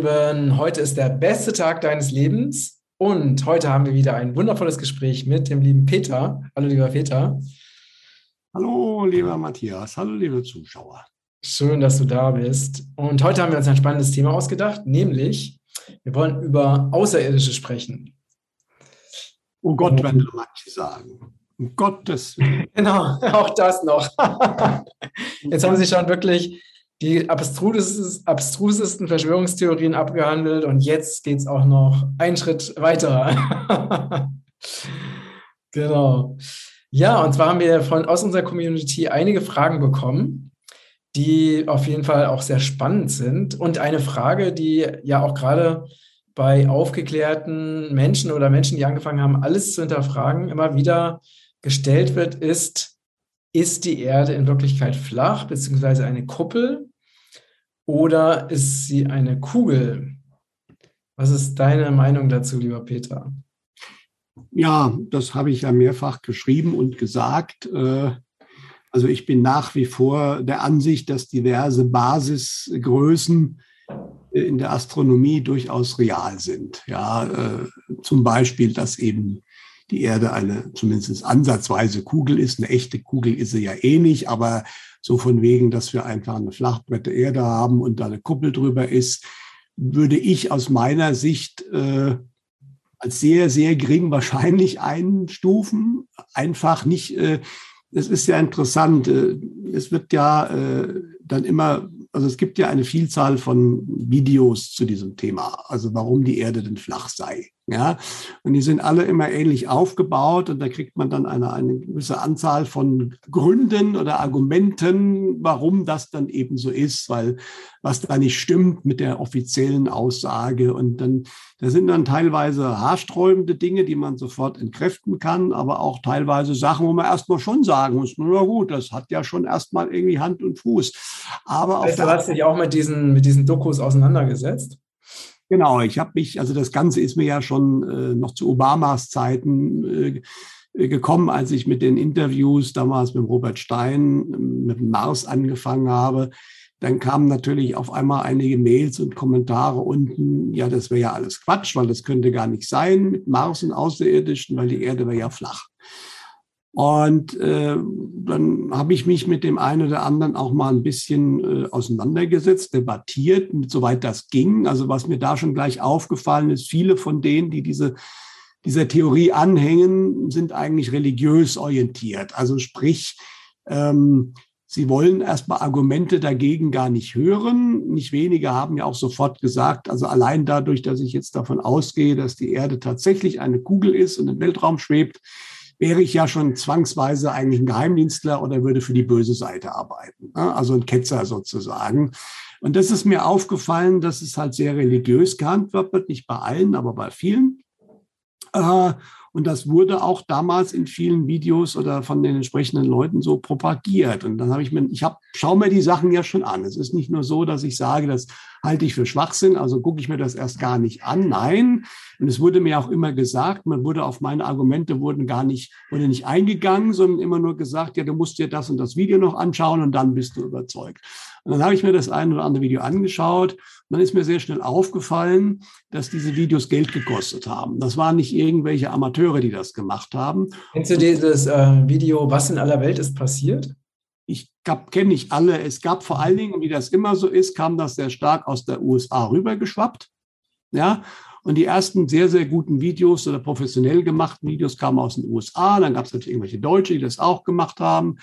Lieben, heute ist der beste Tag deines Lebens und heute haben wir wieder ein wundervolles Gespräch mit dem lieben Peter. Hallo, lieber Peter. Hallo, lieber Matthias. Hallo, liebe Zuschauer. Schön, dass du da bist. Und heute haben wir uns ein spannendes Thema ausgedacht, nämlich wir wollen über Außerirdische sprechen. Oh Gott, wenn du manche sagen. Um Gottes Willen. Genau, auch das noch. Jetzt haben sie schon wirklich die abstrusesten Verschwörungstheorien abgehandelt und jetzt geht es auch noch einen Schritt weiter. genau. Ja, und zwar haben wir von, aus unserer Community einige Fragen bekommen, die auf jeden Fall auch sehr spannend sind. Und eine Frage, die ja auch gerade bei aufgeklärten Menschen oder Menschen, die angefangen haben, alles zu hinterfragen, immer wieder gestellt wird, ist, ist die Erde in Wirklichkeit flach, beziehungsweise eine Kuppel? Oder ist sie eine Kugel? Was ist deine Meinung dazu, lieber Peter? Ja, das habe ich ja mehrfach geschrieben und gesagt. Äh, also ich bin nach wie vor der Ansicht, dass diverse Basisgrößen in der Astronomie durchaus real sind. Ja, äh, zum Beispiel, dass eben die Erde eine zumindest ansatzweise Kugel ist. Eine echte Kugel ist sie ja eh nicht, aber so von wegen, dass wir einfach eine flachbrette Erde haben und da eine Kuppel drüber ist, würde ich aus meiner Sicht äh, als sehr, sehr gering wahrscheinlich einstufen. Einfach nicht, äh, es ist ja interessant, äh, es wird ja äh, dann immer also es gibt ja eine Vielzahl von Videos zu diesem Thema, also warum die Erde denn flach sei. Ja, und die sind alle immer ähnlich aufgebaut und da kriegt man dann eine, eine gewisse Anzahl von Gründen oder Argumenten, warum das dann eben so ist, weil was da nicht stimmt mit der offiziellen Aussage und dann, da sind dann teilweise haarsträubende Dinge, die man sofort entkräften kann, aber auch teilweise Sachen, wo man erstmal schon sagen muss, na gut, das hat ja schon erstmal irgendwie Hand und Fuß. Aber heißt, du hast dich auch mit diesen, mit diesen Dokus auseinandergesetzt? Genau, ich habe mich, also das Ganze ist mir ja schon äh, noch zu Obamas Zeiten äh, gekommen, als ich mit den Interviews damals mit Robert Stein mit dem Mars angefangen habe. Dann kamen natürlich auf einmal einige Mails und Kommentare unten, ja, das wäre ja alles Quatsch, weil das könnte gar nicht sein mit Mars und Außerirdischen, weil die Erde wäre ja flach. Und äh, dann habe ich mich mit dem einen oder anderen auch mal ein bisschen äh, auseinandergesetzt, debattiert, soweit das ging. Also was mir da schon gleich aufgefallen ist, viele von denen, die diese dieser Theorie anhängen, sind eigentlich religiös orientiert. Also sprich, ähm, sie wollen erstmal Argumente dagegen gar nicht hören. Nicht wenige haben ja auch sofort gesagt, also allein dadurch, dass ich jetzt davon ausgehe, dass die Erde tatsächlich eine Kugel ist und im Weltraum schwebt, wäre ich ja schon zwangsweise eigentlich ein Geheimdienstler oder würde für die böse Seite arbeiten. Ne? Also ein Ketzer sozusagen. Und das ist mir aufgefallen, dass es halt sehr religiös gehandhabt wird, nicht bei allen, aber bei vielen. Und das wurde auch damals in vielen Videos oder von den entsprechenden Leuten so propagiert. Und dann habe ich mir, ich habe, schau mir die Sachen ja schon an. Es ist nicht nur so, dass ich sage, das halte ich für Schwachsinn, also gucke ich mir das erst gar nicht an. Nein. Und es wurde mir auch immer gesagt, man wurde auf meine Argumente wurden gar nicht, wurde nicht eingegangen, sondern immer nur gesagt, ja, du musst dir das und das Video noch anschauen und dann bist du überzeugt. Und dann habe ich mir das ein oder andere Video angeschaut. Und dann ist mir sehr schnell aufgefallen, dass diese Videos Geld gekostet haben. Das waren nicht irgendwelche Amateure, die das gemacht haben. Kennst du dieses äh, Video, was in aller Welt ist passiert? Ich kenne nicht alle. Es gab vor allen Dingen, wie das immer so ist, kam das sehr stark aus der USA rübergeschwappt. Ja, und die ersten sehr, sehr guten Videos oder professionell gemachten Videos kamen aus den USA. Dann gab es natürlich irgendwelche Deutsche, die das auch gemacht haben.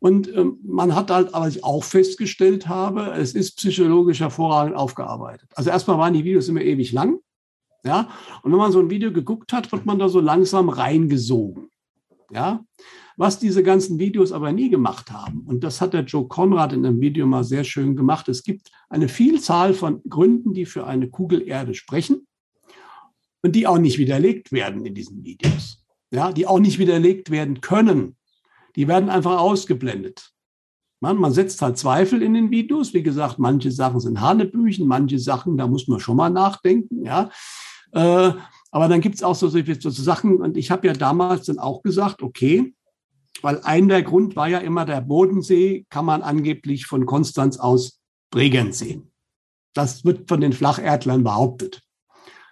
Und ähm, man hat halt, was ich auch festgestellt habe, es ist psychologisch hervorragend aufgearbeitet. Also erstmal waren die Videos immer ewig lang. Ja, und wenn man so ein Video geguckt hat, wird man da so langsam reingesogen. Ja, was diese ganzen Videos aber nie gemacht haben, und das hat der Joe Conrad in einem Video mal sehr schön gemacht, es gibt eine Vielzahl von Gründen, die für eine Kugelerde sprechen und die auch nicht widerlegt werden in diesen Videos. Ja, die auch nicht widerlegt werden können die werden einfach ausgeblendet. Man, man setzt halt Zweifel in den Videos. Wie gesagt, manche Sachen sind Hanebüchen, manche Sachen, da muss man schon mal nachdenken. Ja. Äh, aber dann gibt es auch so, so, so Sachen, und ich habe ja damals dann auch gesagt, okay, weil ein der Grund war ja immer, der Bodensee kann man angeblich von Konstanz aus Bregenz sehen. Das wird von den Flacherdlern behauptet.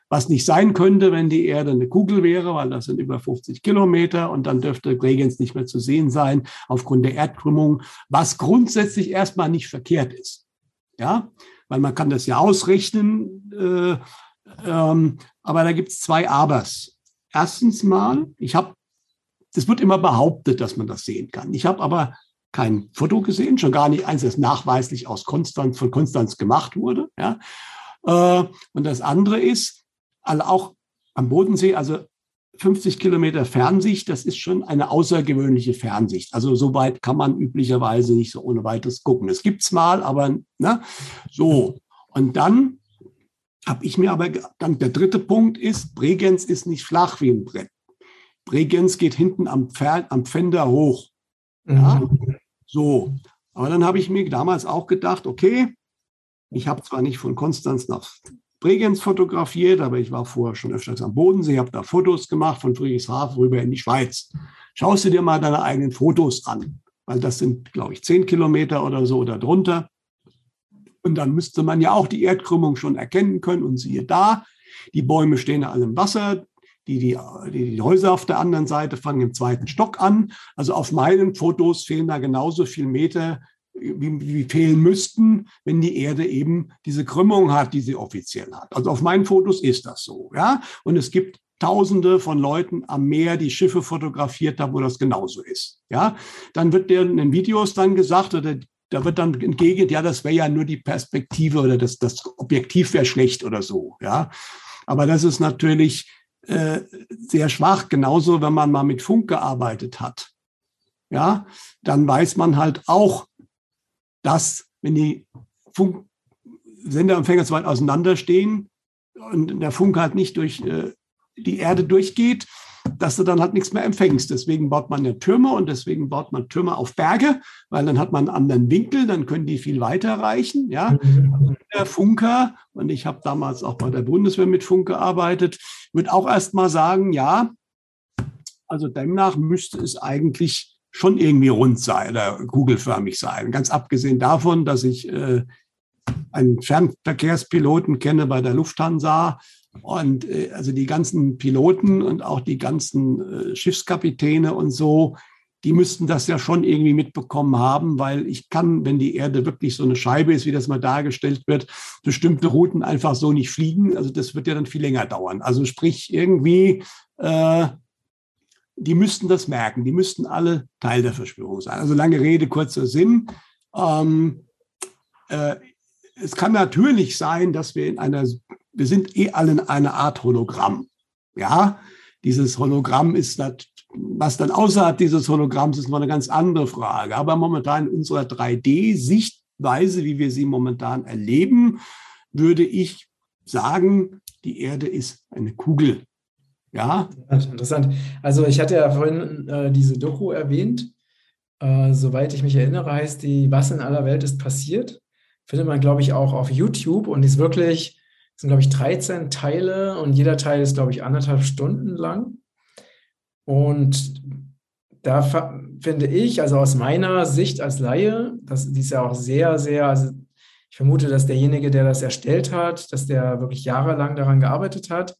Was nicht sein könnte, wenn die Erde eine Kugel wäre, weil das sind über 50 Kilometer und dann dürfte Bregenz nicht mehr zu sehen sein aufgrund der Erdkrümmung, was grundsätzlich erstmal nicht verkehrt ist. Ja, weil man kann das ja ausrechnen, äh, ähm, aber da gibt es zwei Abers. Erstens mal, ich habe, das wird immer behauptet, dass man das sehen kann. Ich habe aber kein Foto gesehen, schon gar nicht eins, das nachweislich aus Konstanz, von Konstanz gemacht wurde. Ja. Äh, und das andere ist, alle auch am Bodensee, also 50 Kilometer Fernsicht, das ist schon eine außergewöhnliche Fernsicht. Also so weit kann man üblicherweise nicht so ohne weiteres gucken. Es gibt's mal, aber ne, so. Und dann habe ich mir aber, dann der dritte Punkt ist, Bregenz ist nicht flach wie ein Brett. Bregenz geht hinten am, Pferd, am Pfänder hoch. Ja? Mhm. So. Aber dann habe ich mir damals auch gedacht, okay, ich habe zwar nicht von Konstanz nach Bregenz fotografiert, aber ich war vorher schon öfters am Bodensee, habe da Fotos gemacht von Friedrichshafen rüber in die Schweiz. Schaust du dir mal deine eigenen Fotos an, weil das sind, glaube ich, zehn Kilometer oder so oder drunter. Und dann müsste man ja auch die Erdkrümmung schon erkennen können. Und siehe da, die Bäume stehen alle im Wasser, die, die, die, Häuser auf der anderen Seite fangen im zweiten Stock an. Also auf meinen Fotos fehlen da genauso viele Meter wie, wie fehlen müssten, wenn die Erde eben diese Krümmung hat, die sie offiziell hat. Also auf meinen Fotos ist das so, ja. Und es gibt Tausende von Leuten am Meer, die Schiffe fotografiert haben, wo das genauso ist. Ja, dann wird der in den Videos dann gesagt oder da wird dann entgegen, ja, das wäre ja nur die Perspektive oder das, das Objektiv wäre schlecht oder so. Ja, aber das ist natürlich äh, sehr schwach. Genauso, wenn man mal mit Funk gearbeitet hat. Ja, dann weiß man halt auch, dass, wenn die Funk Senderempfänger zu weit auseinanderstehen und der Funk halt nicht durch äh, die Erde durchgeht, dass du dann halt nichts mehr empfängst. Deswegen baut man ja Türme und deswegen baut man Türme auf Berge, weil dann hat man einen anderen Winkel, dann können die viel weiter reichen. Ja? Der Funker, und ich habe damals auch bei der Bundeswehr mit Funk gearbeitet, wird auch erst mal sagen, ja, also demnach müsste es eigentlich schon irgendwie rund sein oder kugelförmig sein. Ganz abgesehen davon, dass ich äh, einen Fernverkehrspiloten kenne bei der Lufthansa und äh, also die ganzen Piloten und auch die ganzen äh, Schiffskapitäne und so, die müssten das ja schon irgendwie mitbekommen haben, weil ich kann, wenn die Erde wirklich so eine Scheibe ist, wie das mal dargestellt wird, bestimmte Routen einfach so nicht fliegen. Also das wird ja dann viel länger dauern. Also sprich irgendwie äh, die müssten das merken, die müssten alle Teil der Verschwörung sein. Also lange Rede, kurzer Sinn. Ähm, äh, es kann natürlich sein, dass wir in einer, wir sind eh alle in einer Art Hologramm. Ja, dieses Hologramm ist, das, was dann außerhalb dieses Hologramms ist, noch eine ganz andere Frage. Aber momentan in unserer 3D-Sichtweise, wie wir sie momentan erleben, würde ich sagen, die Erde ist eine Kugel. Ja. Interessant. Also ich hatte ja vorhin äh, diese Doku erwähnt. Äh, soweit ich mich erinnere, heißt die Was in aller Welt ist passiert. Findet man, glaube ich, auch auf YouTube und ist wirklich, sind, glaube ich, 13 Teile und jeder Teil ist, glaube ich, anderthalb Stunden lang. Und da finde ich, also aus meiner Sicht als Laie, das, die ist ja auch sehr, sehr, also ich vermute, dass derjenige, der das erstellt hat, dass der wirklich jahrelang daran gearbeitet hat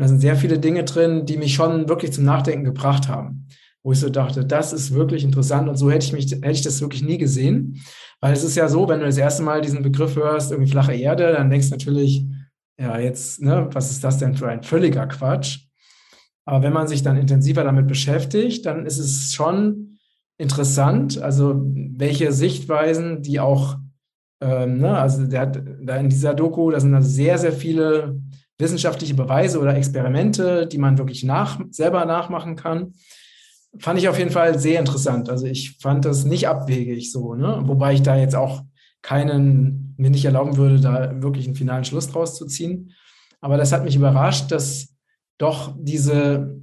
und da sind sehr viele Dinge drin, die mich schon wirklich zum Nachdenken gebracht haben. Wo ich so dachte, das ist wirklich interessant und so hätte ich mich, hätte ich das wirklich nie gesehen. Weil es ist ja so, wenn du das erste Mal diesen Begriff hörst, irgendwie flache Erde, dann denkst du natürlich, ja, jetzt, ne, was ist das denn für ein völliger Quatsch? Aber wenn man sich dann intensiver damit beschäftigt, dann ist es schon interessant, also welche Sichtweisen, die auch, ähm, ne, also der hat da in dieser Doku, da sind da sehr, sehr viele wissenschaftliche Beweise oder Experimente, die man wirklich nach, selber nachmachen kann. Fand ich auf jeden Fall sehr interessant. Also ich fand das nicht abwegig so, ne? wobei ich da jetzt auch keinen, mir nicht erlauben würde, da wirklich einen finalen Schluss draus zu ziehen. Aber das hat mich überrascht, dass doch diese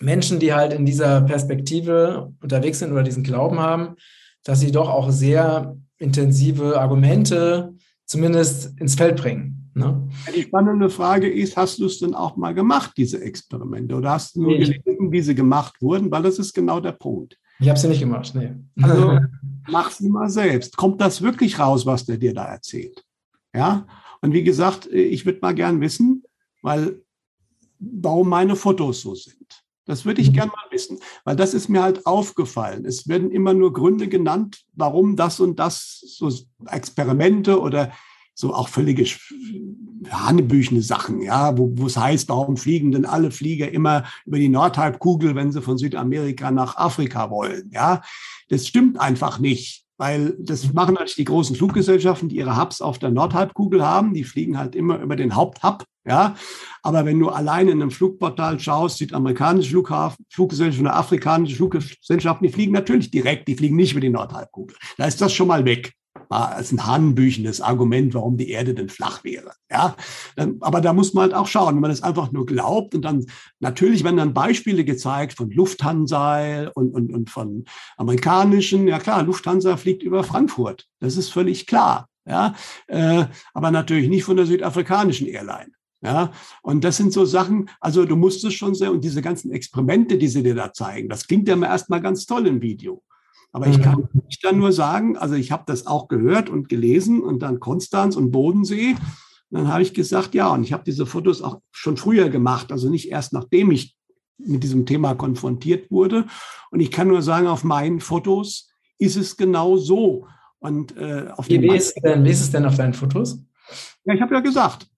Menschen, die halt in dieser Perspektive unterwegs sind oder diesen Glauben haben, dass sie doch auch sehr intensive Argumente zumindest ins Feld bringen. Ne? Die spannende Frage ist, hast du es denn auch mal gemacht, diese Experimente? Oder hast du nur nee. gelesen, wie sie gemacht wurden? Weil das ist genau der Punkt. Ich habe sie nicht gemacht, nee. Also mach sie mal selbst. Kommt das wirklich raus, was der dir da erzählt? Ja, und wie gesagt, ich würde mal gern wissen, weil warum meine Fotos so sind. Das würde ich mhm. gern mal wissen, weil das ist mir halt aufgefallen. Es werden immer nur Gründe genannt, warum das und das, so Experimente oder so auch völlige hanebüchene Sachen, ja, wo, wo es heißt, warum fliegen denn alle Flieger immer über die Nordhalbkugel, wenn sie von Südamerika nach Afrika wollen, ja. Das stimmt einfach nicht. Weil das machen natürlich die großen Fluggesellschaften, die ihre Hubs auf der Nordhalbkugel haben. Die fliegen halt immer über den Haupthub. Ja, aber wenn du alleine in einem Flugportal schaust, südamerikanische Flughafen, Fluggesellschaften oder afrikanische Fluggesellschaften, die fliegen natürlich direkt, die fliegen nicht über die Nordhalbkugel. Da ist das schon mal weg als ein hanebüchendes Argument, warum die Erde denn flach wäre. Ja, ähm, aber da muss man halt auch schauen, wenn man das einfach nur glaubt und dann natürlich werden dann Beispiele gezeigt von Lufthansa und, und, und von amerikanischen. Ja klar, Lufthansa fliegt über Frankfurt. Das ist völlig klar. Ja, äh, aber natürlich nicht von der südafrikanischen Airline. Ja, und das sind so Sachen, also du musst es schon sehr, und diese ganzen Experimente, die sie dir da zeigen, das klingt ja erstmal ganz toll im Video. Aber ich kann mhm. nicht dann nur sagen, also ich habe das auch gehört und gelesen und dann Konstanz und Bodensee. Und dann habe ich gesagt, ja, und ich habe diese Fotos auch schon früher gemacht, also nicht erst nachdem ich mit diesem Thema konfrontiert wurde. Und ich kann nur sagen, auf meinen Fotos ist es genau so. Und, äh, auf wie, wie, ist denn, wie ist es denn auf deinen Fotos? Ja, ich habe ja gesagt,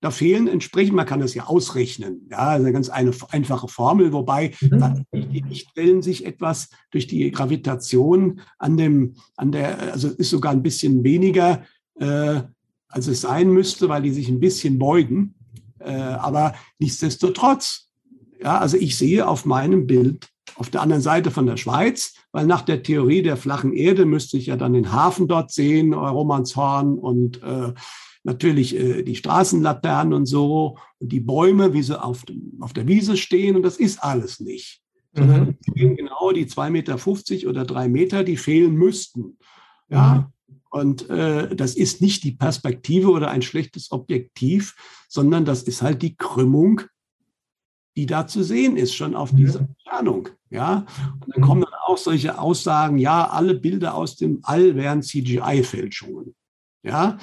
da fehlen entsprechend, man kann das ja ausrechnen, ja, eine ganz eine, einfache Formel, wobei mhm. die Lichtwellen sich etwas durch die Gravitation an dem, an der, also ist sogar ein bisschen weniger, äh, als es sein müsste, weil die sich ein bisschen beugen. Äh, aber nichtsdestotrotz, ja, also ich sehe auf meinem Bild auf der anderen Seite von der Schweiz, weil nach der Theorie der flachen Erde müsste ich ja dann den Hafen dort sehen, Romanshorn und äh, natürlich äh, die Straßenlaternen und so und die Bäume, wie sie auf, dem, auf der Wiese stehen und das ist alles nicht. Sondern mhm. genau die 2,50 Meter oder drei Meter, die fehlen müssten. Ja. Mhm. Und äh, das ist nicht die Perspektive oder ein schlechtes Objektiv, sondern das ist halt die Krümmung, die da zu sehen ist, schon auf dieser Entfernung. Ja, und dann kommen dann auch solche Aussagen, ja, alle Bilder aus dem All wären CGI-Fälschungen. Ja,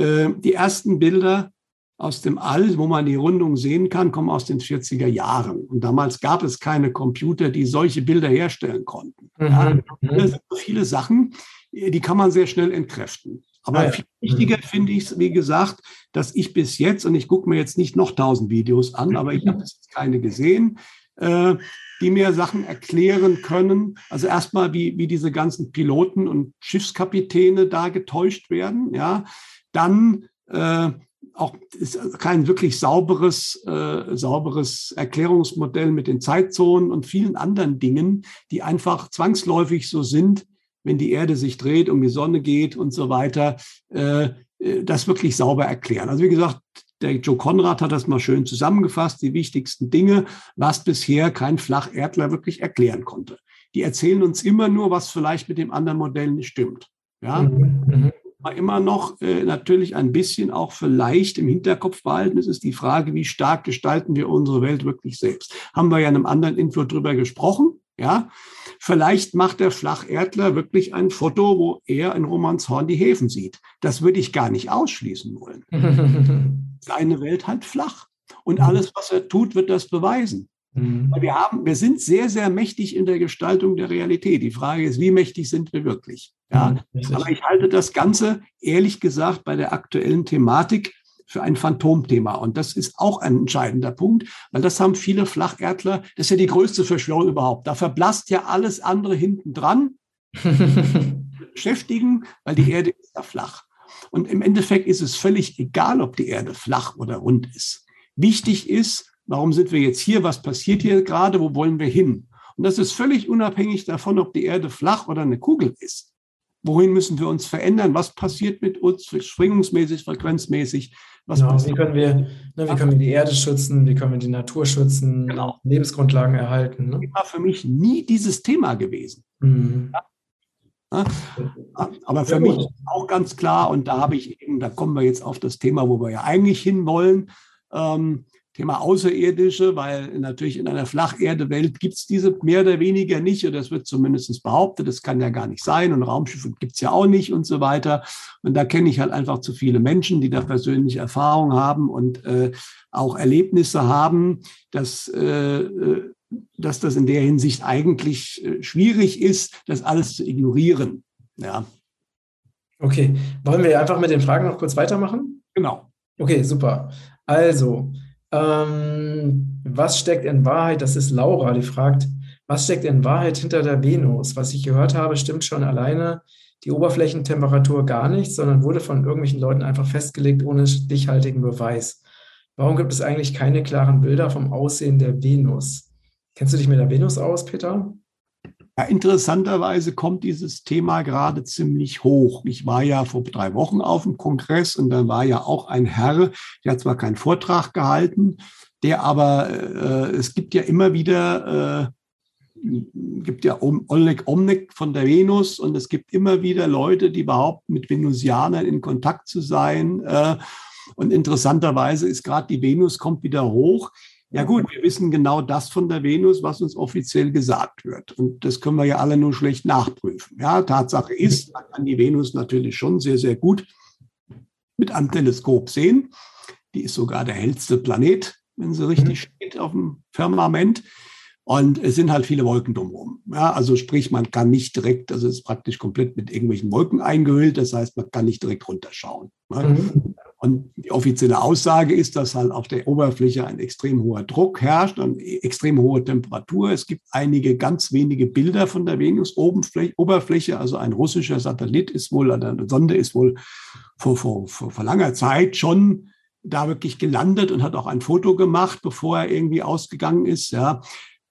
die ersten Bilder aus dem All, wo man die Rundung sehen kann, kommen aus den 40er Jahren. Und damals gab es keine Computer, die solche Bilder herstellen konnten. Mhm. Ja, das sind viele Sachen, die kann man sehr schnell entkräften. Aber ja. viel wichtiger mhm. finde ich es, wie gesagt, dass ich bis jetzt, und ich gucke mir jetzt nicht noch tausend Videos an, aber ich habe jetzt keine gesehen, äh, die mir Sachen erklären können. Also erstmal, wie, wie diese ganzen Piloten und Schiffskapitäne da getäuscht werden, ja dann äh, auch ist kein wirklich sauberes, äh, sauberes Erklärungsmodell mit den Zeitzonen und vielen anderen Dingen, die einfach zwangsläufig so sind, wenn die Erde sich dreht, um die Sonne geht und so weiter, äh, äh das wirklich sauber erklären. Also wie gesagt, der Joe Konrad hat das mal schön zusammengefasst, die wichtigsten Dinge, was bisher kein Flacherdler wirklich erklären konnte. Die erzählen uns immer nur, was vielleicht mit dem anderen Modell nicht stimmt. Ja? Mhm. Mhm immer noch äh, natürlich ein bisschen auch vielleicht im Hinterkopf behalten. Es ist die Frage, wie stark gestalten wir unsere Welt wirklich selbst. Haben wir ja in einem anderen Info drüber gesprochen. Ja, vielleicht macht der Flacherdler wirklich ein Foto, wo er in Romanshorn die Häfen sieht. Das würde ich gar nicht ausschließen wollen. Seine Welt halt flach. Und alles, was er tut, wird das beweisen. Mhm. Wir, haben, wir sind sehr, sehr mächtig in der Gestaltung der Realität. Die Frage ist, wie mächtig sind wir wirklich? Ja, mhm, aber ich halte das Ganze, ehrlich gesagt, bei der aktuellen Thematik für ein Phantomthema. Und das ist auch ein entscheidender Punkt, weil das haben viele Flacherdler, das ist ja die größte Verschwörung überhaupt. Da verblasst ja alles andere hinten dran, beschäftigen, weil die Erde ist ja flach. Und im Endeffekt ist es völlig egal, ob die Erde flach oder rund ist. Wichtig ist, Warum sind wir jetzt hier? Was passiert hier gerade? Wo wollen wir hin? Und das ist völlig unabhängig davon, ob die Erde flach oder eine Kugel ist. Wohin müssen wir uns verändern? Was passiert mit uns schwingungsmäßig, frequenzmäßig? Genau, wie, können wir, ne, wie können wir die Erde schützen? Wie können wir die Natur schützen? Genau. Lebensgrundlagen erhalten? Ne? Das war für mich nie dieses Thema gewesen. Mhm. Ja? Aber für mich auch ganz klar, und da habe ich eben, da kommen wir jetzt auf das Thema, wo wir ja eigentlich hinwollen. Ähm, Thema Außerirdische, weil natürlich in einer Flacherdewelt gibt es diese mehr oder weniger nicht, oder es wird zumindest behauptet, das kann ja gar nicht sein und Raumschiffe gibt es ja auch nicht und so weiter. Und da kenne ich halt einfach zu viele Menschen, die da persönliche Erfahrung haben und äh, auch Erlebnisse haben, dass, äh, äh dass das in der Hinsicht eigentlich äh, schwierig ist, das alles zu ignorieren. Ja. Okay, wollen wir einfach mit den Fragen noch kurz weitermachen? Genau. Okay, super. Also, ähm, was steckt in Wahrheit, das ist Laura, die fragt, was steckt in Wahrheit hinter der Venus? Was ich gehört habe, stimmt schon alleine die Oberflächentemperatur gar nicht, sondern wurde von irgendwelchen Leuten einfach festgelegt ohne stichhaltigen Beweis. Warum gibt es eigentlich keine klaren Bilder vom Aussehen der Venus? Kennst du dich mit der Venus aus, Peter? Ja, interessanterweise kommt dieses Thema gerade ziemlich hoch. Ich war ja vor drei Wochen auf dem Kongress und da war ja auch ein Herr, der hat zwar keinen Vortrag gehalten, der aber, äh, es gibt ja immer wieder, äh, gibt ja Oleg Omnek von der Venus und es gibt immer wieder Leute, die behaupten, mit Venusianern in Kontakt zu sein. Äh, und interessanterweise ist gerade die Venus kommt wieder hoch. Ja gut, wir wissen genau das von der Venus, was uns offiziell gesagt wird. Und das können wir ja alle nur schlecht nachprüfen. Ja, Tatsache ist, man kann die Venus natürlich schon sehr, sehr gut mit einem Teleskop sehen. Die ist sogar der hellste Planet, wenn sie richtig mhm. steht auf dem Firmament. Und es sind halt viele Wolken drumherum. Ja, also sprich, man kann nicht direkt, also es ist praktisch komplett mit irgendwelchen Wolken eingehüllt. Das heißt, man kann nicht direkt runterschauen. Ne? Mhm. Und die offizielle Aussage ist, dass halt auf der Oberfläche ein extrem hoher Druck herrscht und extrem hohe Temperatur. Es gibt einige ganz wenige Bilder von der Venus-Oberfläche. Also ein russischer Satellit ist wohl, eine Sonde ist wohl vor, vor, vor, vor langer Zeit schon da wirklich gelandet und hat auch ein Foto gemacht, bevor er irgendwie ausgegangen ist. Ja.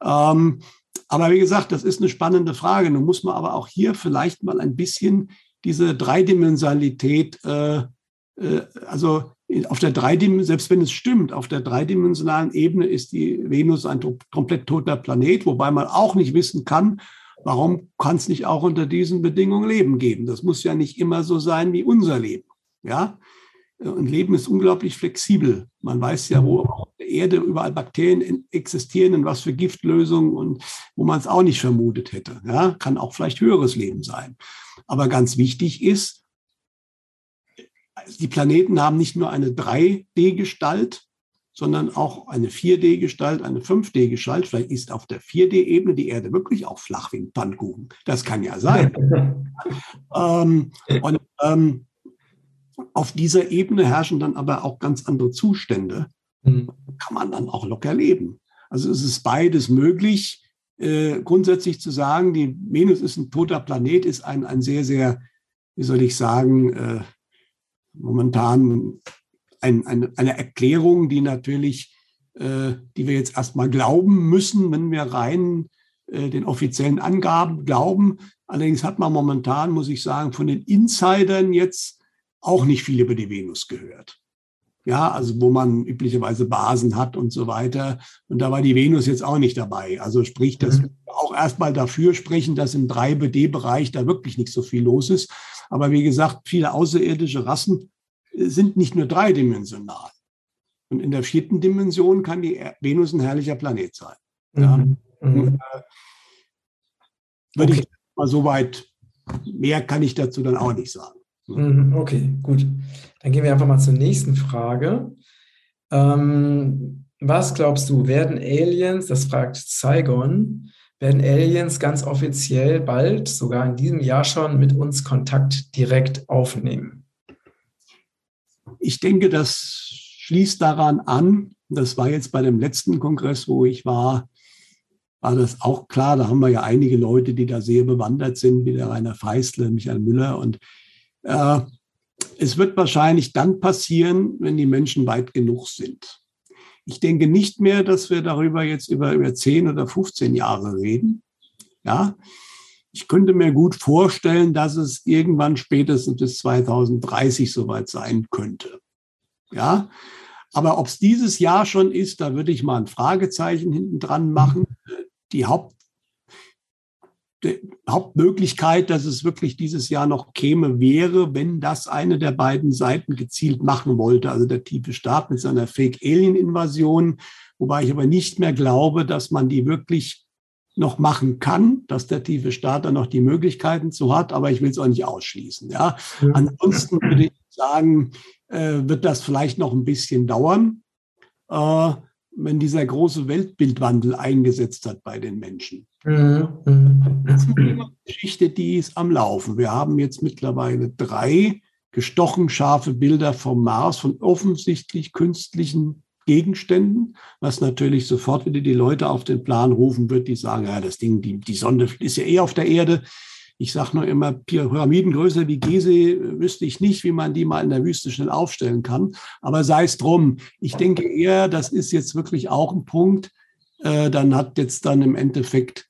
Ähm, aber wie gesagt, das ist eine spannende Frage. Nun muss man aber auch hier vielleicht mal ein bisschen diese Dreidimensionalität äh, also auf der dreidimensionalen, selbst wenn es stimmt, auf der dreidimensionalen Ebene ist die Venus ein komplett toter Planet, wobei man auch nicht wissen kann, warum kann es nicht auch unter diesen Bedingungen Leben geben. Das muss ja nicht immer so sein wie unser Leben. Ja? Und Leben ist unglaublich flexibel. Man weiß ja, wo auf der Erde überall Bakterien existieren, in was für Giftlösungen und wo man es auch nicht vermutet hätte. Ja? Kann auch vielleicht höheres Leben sein. Aber ganz wichtig ist, die Planeten haben nicht nur eine 3D-Gestalt, sondern auch eine 4D-Gestalt, eine 5D-Gestalt. Vielleicht ist auf der 4D-Ebene die Erde wirklich auch flach wie ein Pfannkuchen. Das kann ja sein. ähm, und ähm, auf dieser Ebene herrschen dann aber auch ganz andere Zustände. Mhm. Kann man dann auch locker leben. Also es ist beides möglich. Äh, grundsätzlich zu sagen, die Venus ist ein toter Planet, ist ein, ein sehr, sehr, wie soll ich sagen, äh, momentan ein, ein, eine Erklärung, die natürlich, äh, die wir jetzt erstmal glauben müssen, wenn wir rein äh, den offiziellen Angaben glauben. Allerdings hat man momentan, muss ich sagen, von den Insidern jetzt auch nicht viel über die Venus gehört. Ja, also wo man üblicherweise Basen hat und so weiter. Und da war die Venus jetzt auch nicht dabei. Also sprich, das mhm. auch erstmal dafür sprechen, dass im 3BD-Bereich da wirklich nicht so viel los ist. Aber wie gesagt, viele außerirdische Rassen äh, sind nicht nur dreidimensional. Und in der vierten Dimension kann die Venus ein herrlicher Planet sein. Ja. Mhm. Mhm. Äh, würde okay. ich mal so weit, mehr kann ich dazu dann auch nicht sagen. Mhm. Okay, gut. Dann gehen wir einfach mal zur nächsten Frage. Ähm, was glaubst du, werden Aliens, das fragt Saigon, werden Aliens ganz offiziell bald, sogar in diesem Jahr schon, mit uns Kontakt direkt aufnehmen. Ich denke, das schließt daran an, das war jetzt bei dem letzten Kongress, wo ich war, war das auch klar. Da haben wir ja einige Leute, die da sehr bewandert sind, wie der Rainer Feistle, Michael Müller. Und äh, es wird wahrscheinlich dann passieren, wenn die Menschen weit genug sind. Ich denke nicht mehr, dass wir darüber jetzt über, über 10 oder 15 Jahre reden. Ja, ich könnte mir gut vorstellen, dass es irgendwann spätestens bis 2030 soweit sein könnte. Ja, aber ob es dieses Jahr schon ist, da würde ich mal ein Fragezeichen hinten dran machen. Die Haupt, Hauptmöglichkeit, dass es wirklich dieses Jahr noch käme, wäre, wenn das eine der beiden Seiten gezielt machen wollte, also der tiefe Staat mit seiner Fake-Alien-Invasion, wobei ich aber nicht mehr glaube, dass man die wirklich noch machen kann, dass der tiefe Staat dann noch die Möglichkeiten zu hat, aber ich will es auch nicht ausschließen. Ja. ja. Ansonsten würde ich sagen, äh, wird das vielleicht noch ein bisschen dauern. Äh, wenn dieser große Weltbildwandel eingesetzt hat bei den Menschen. Mhm. Das ist eine Geschichte, die ist am Laufen. Wir haben jetzt mittlerweile drei gestochen scharfe Bilder vom Mars von offensichtlich künstlichen Gegenständen, was natürlich sofort wieder die Leute auf den Plan rufen wird, die sagen, ja, das Ding, die, die Sonde ist ja eh auf der Erde. Ich sage nur immer, Pyramiden größer wie Gizeh wüsste ich nicht, wie man die mal in der Wüste schnell aufstellen kann. Aber sei es drum. Ich denke eher, das ist jetzt wirklich auch ein Punkt. Äh, dann hat jetzt dann im Endeffekt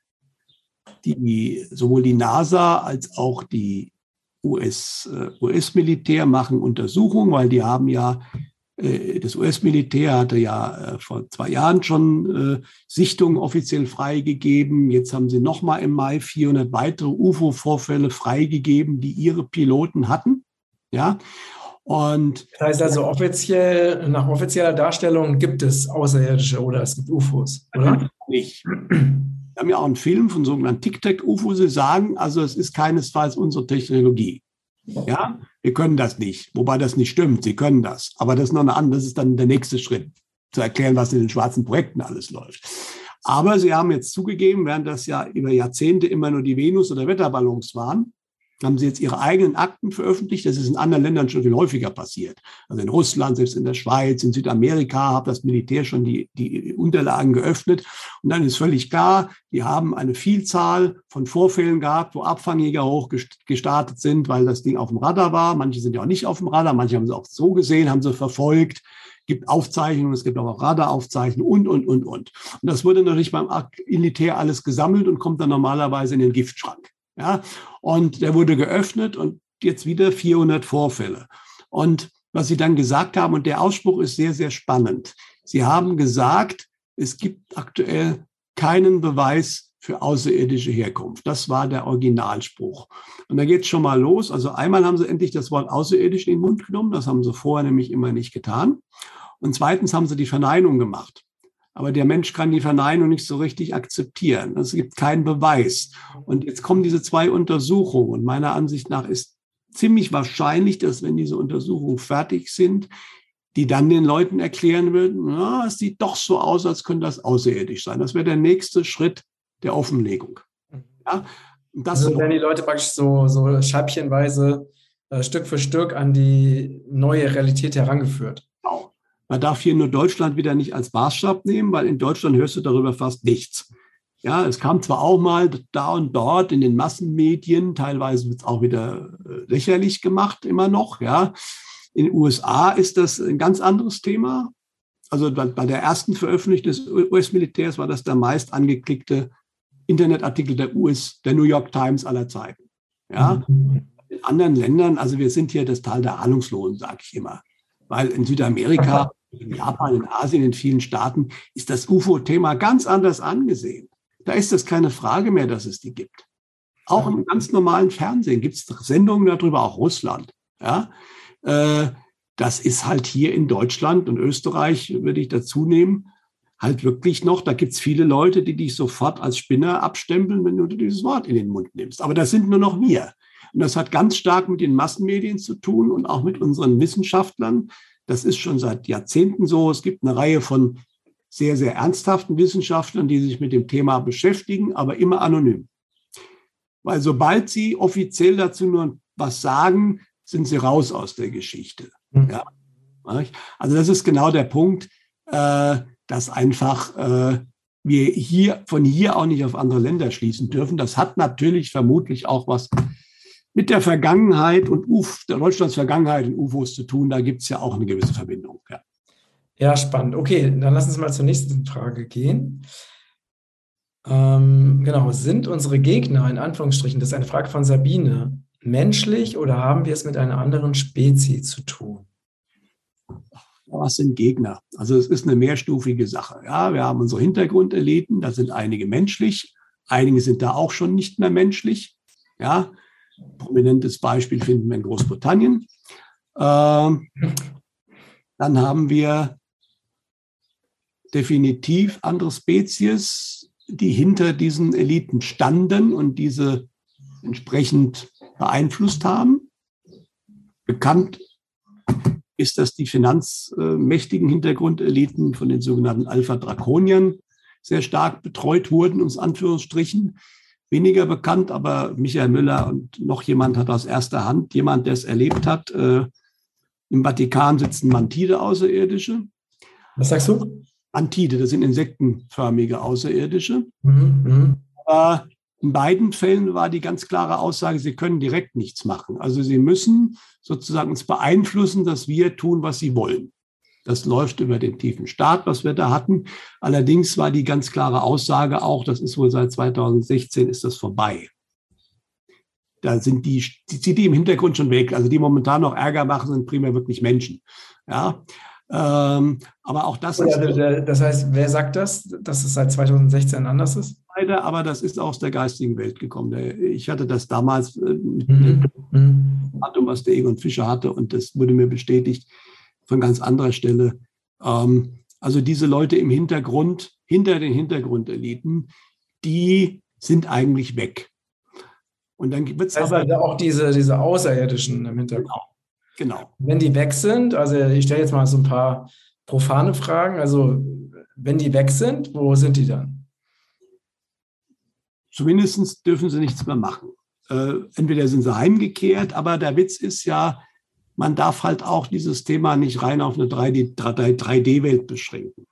die, sowohl die NASA als auch die US, äh, US-Militär machen Untersuchungen, weil die haben ja äh, das US-Militär hatte ja äh, vor zwei Jahren schon Sichtungen offiziell freigegeben. Jetzt haben sie nochmal im Mai 400 weitere UFO-Vorfälle freigegeben, die ihre Piloten hatten. Ja. Und das heißt also offiziell, nach offizieller Darstellung gibt es Außerirdische oder es gibt UFOs, oder? Nicht. Wir haben ja auch einen Film von sogenannten Tic-Tac-UFO. Sie sagen, also es ist keinesfalls unsere Technologie. Ja, wir können das nicht. Wobei das nicht stimmt. Sie können das. Aber das ist noch eine andere, das ist dann der nächste Schritt, zu erklären, was in den schwarzen Projekten alles läuft. Aber Sie haben jetzt zugegeben, während das ja über Jahrzehnte immer nur die Venus- oder Wetterballons waren, haben sie jetzt ihre eigenen Akten veröffentlicht. Das ist in anderen Ländern schon viel häufiger passiert. Also in Russland, selbst in der Schweiz, in Südamerika hat das Militär schon die, die Unterlagen geöffnet. Und dann ist völlig klar, die haben eine Vielzahl von Vorfällen gehabt, wo Abfangjäger hochgestartet sind, weil das Ding auf dem Radar war. Manche sind ja auch nicht auf dem Radar, manche haben sie auch so gesehen, haben sie verfolgt gibt Aufzeichnungen, es gibt auch Radaraufzeichnungen und, und, und, und. Und das wurde natürlich beim Militär alles gesammelt und kommt dann normalerweise in den Giftschrank. Ja, und der wurde geöffnet und jetzt wieder 400 Vorfälle. Und was Sie dann gesagt haben, und der Ausspruch ist sehr, sehr spannend. Sie haben gesagt, es gibt aktuell keinen Beweis für außerirdische Herkunft. Das war der Originalspruch. Und da geht es schon mal los. Also einmal haben sie endlich das Wort außerirdisch in den Mund genommen. Das haben sie vorher nämlich immer nicht getan. Und zweitens haben sie die Verneinung gemacht. Aber der Mensch kann die Verneinung nicht so richtig akzeptieren. Es gibt keinen Beweis. Und jetzt kommen diese zwei Untersuchungen. Und meiner Ansicht nach ist ziemlich wahrscheinlich, dass wenn diese Untersuchungen fertig sind, die dann den Leuten erklären würden, ja, es sieht doch so aus, als könnte das außerirdisch sein. Das wäre der nächste Schritt der Offenlegung. Ja, und das also werden die Leute praktisch so, so scheibchenweise äh, Stück für Stück an die neue Realität herangeführt. Man darf hier nur Deutschland wieder nicht als Maßstab nehmen, weil in Deutschland hörst du darüber fast nichts. Ja, es kam zwar auch mal da und dort in den Massenmedien, teilweise wird es auch wieder äh, lächerlich gemacht, immer noch. Ja, in den USA ist das ein ganz anderes Thema. Also bei der ersten Veröffentlichung des US-Militärs war das der meist angeklickte Internetartikel der US, der New York Times aller Zeiten. Ja, in anderen Ländern, also wir sind hier das Tal der Ahnungslosen, sage ich immer. Weil in Südamerika in Japan, in Asien, in vielen Staaten ist das UFO-Thema ganz anders angesehen. Da ist es keine Frage mehr, dass es die gibt. Auch im ganz normalen Fernsehen gibt es Sendungen darüber, auch Russland. Ja, äh, das ist halt hier in Deutschland und Österreich, würde ich dazu nehmen, halt wirklich noch, da gibt es viele Leute, die dich sofort als Spinner abstempeln, wenn du dieses Wort in den Mund nimmst. Aber das sind nur noch wir. Und das hat ganz stark mit den Massenmedien zu tun und auch mit unseren Wissenschaftlern, das ist schon seit Jahrzehnten so. Es gibt eine Reihe von sehr, sehr ernsthaften Wissenschaftlern, die sich mit dem Thema beschäftigen, aber immer anonym. Weil sobald sie offiziell dazu nur was sagen, sind sie raus aus der Geschichte. Mhm. Ja. Also das ist genau der Punkt, äh, dass einfach äh, wir hier von hier auch nicht auf andere Länder schließen dürfen. Das hat natürlich vermutlich auch was mit der Vergangenheit und Uf, der Deutschlands Vergangenheit und UFOs zu tun. Da gibt es ja auch eine gewisse Verbindung. Ja. ja, spannend. Okay, dann lass uns mal zur nächsten Frage gehen. Ähm, genau, sind unsere Gegner in Anführungsstrichen, das ist eine Frage von Sabine, menschlich oder haben wir es mit einer anderen Spezies zu tun? Was sind Gegner? Also es ist eine mehrstufige Sache. Ja, wir haben unsere Hintergrundeliten, da sind einige menschlich, Einige sind da auch schon nicht mehr menschlich. Ja, prominentes Beispiel finden wir in Großbritannien. Ähm, dann haben wir definitiv andere Spezies, die hinter diesen Eliten standen und diese entsprechend beeinflusst haben. Bekannt ist, dass die finanzmächtigen Hintergrundeliten von den sogenannten Alpha-Drakoniern sehr stark betreut wurden, uns Anführungsstrichen. Weniger bekannt, aber Michael Müller und noch jemand hat aus erster Hand, jemand, der es erlebt hat, äh, im Vatikan sitzen Mantide Außerirdische. Was sagst du? Mantide, das sind insektenförmige Außerirdische. Mhm, mh. Aber in beiden Fällen war die ganz klare Aussage, sie können direkt nichts machen. Also sie müssen sozusagen uns beeinflussen, dass wir tun, was sie wollen. Das läuft über den tiefen Staat, was wir da hatten. Allerdings war die ganz klare Aussage auch, das ist wohl seit 2016 ist das vorbei. Da sind die, die, die im Hintergrund schon weg. Also die momentan noch Ärger machen, sind primär wirklich Menschen. Ja, ähm, aber auch das ist. Das heißt, wer sagt das, dass es seit 2016 anders ist? Leider, aber das ist aus der geistigen Welt gekommen. Ich hatte das damals äh, mit mhm. dem Atom, was der Egon Fischer hatte, und das wurde mir bestätigt von ganz anderer Stelle. Ähm, also diese Leute im Hintergrund, hinter den Hintergrundeliten, die sind eigentlich weg. Und dann wird es aber also auch diese, diese Außerirdischen im Hintergrund. Genau. Genau. Wenn die weg sind, also ich stelle jetzt mal so ein paar profane Fragen. Also, wenn die weg sind, wo sind die dann? Zumindest dürfen sie nichts mehr machen. Äh, entweder sind sie heimgekehrt, aber der Witz ist ja, man darf halt auch dieses Thema nicht rein auf eine 3D-Welt beschränken.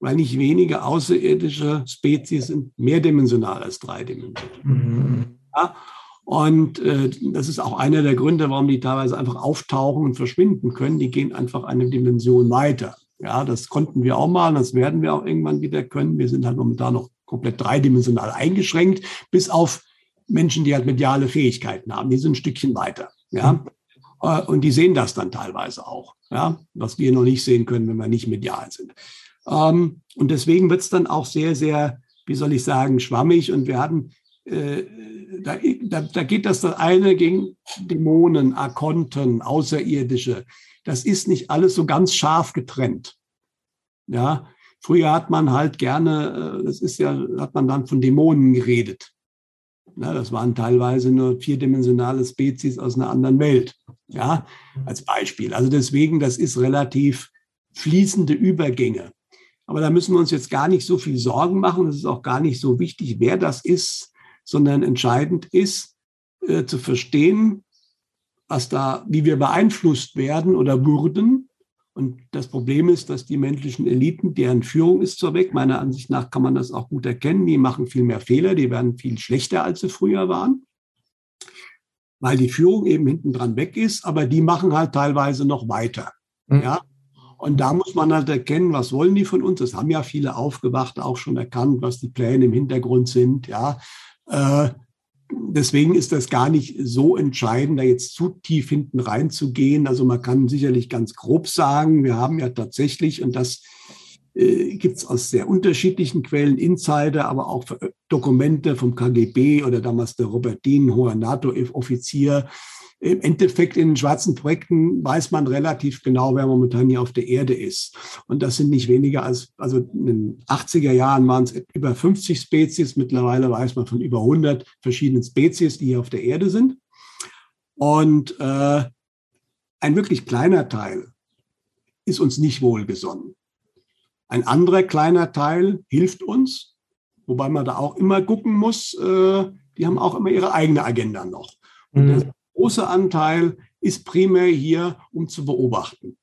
Weil nicht wenige außerirdische Spezies sind mehrdimensional als dreidimensional. Mhm. Ja? Und äh, das ist auch einer der Gründe, warum die teilweise einfach auftauchen und verschwinden können. Die gehen einfach eine Dimension weiter. Ja, das konnten wir auch mal, das werden wir auch irgendwann wieder können. Wir sind halt momentan noch komplett dreidimensional eingeschränkt, bis auf Menschen, die halt mediale Fähigkeiten haben. Die sind ein Stückchen weiter. Ja, äh, und die sehen das dann teilweise auch. Ja, was wir noch nicht sehen können, wenn wir nicht medial sind. Ähm, und deswegen wird es dann auch sehr, sehr, wie soll ich sagen, schwammig. Und wir hatten äh, da, da, da geht das das eine gegen Dämonen, Akonten, Außerirdische. Das ist nicht alles so ganz scharf getrennt. Ja, früher hat man halt gerne, äh, das ist ja, hat man dann von Dämonen geredet. Ja, das waren teilweise nur vierdimensionale Spezies aus einer anderen Welt. Ja, als Beispiel. Also deswegen, das ist relativ fließende Übergänge. Aber da müssen wir uns jetzt gar nicht so viel Sorgen machen. Es ist auch gar nicht so wichtig, wer das ist sondern entscheidend ist äh, zu verstehen, was da, wie wir beeinflusst werden oder wurden. Und das Problem ist, dass die menschlichen Eliten, deren Führung ist so weg. Meiner Ansicht nach kann man das auch gut erkennen. Die machen viel mehr Fehler, die werden viel schlechter, als sie früher waren, weil die Führung eben hinten dran weg ist. Aber die machen halt teilweise noch weiter. Mhm. Ja, und da muss man halt erkennen, was wollen die von uns? Das haben ja viele Aufgewachte auch schon erkannt, was die Pläne im Hintergrund sind. Ja, äh, deswegen ist das gar nicht so entscheidend, da jetzt zu tief hinten reinzugehen. Also man kann sicherlich ganz grob sagen, wir haben ja tatsächlich, und das äh, gibt es aus sehr unterschiedlichen Quellen, Insider, aber auch Dokumente vom KGB oder damals der Robert Dean, hoher NATO-Offizier, im Endeffekt in den schwarzen Projekten weiß man relativ genau, wer momentan hier auf der Erde ist. Und das sind nicht weniger als, also in den 80er Jahren waren es über 50 Spezies. Mittlerweile weiß man von über 100 verschiedenen Spezies, die hier auf der Erde sind. Und äh, ein wirklich kleiner Teil ist uns nicht wohlgesonnen. Ein anderer kleiner Teil hilft uns, wobei man da auch immer gucken muss, äh, die haben auch immer ihre eigene Agenda noch. Und mhm große Anteil ist primär hier, um zu beobachten.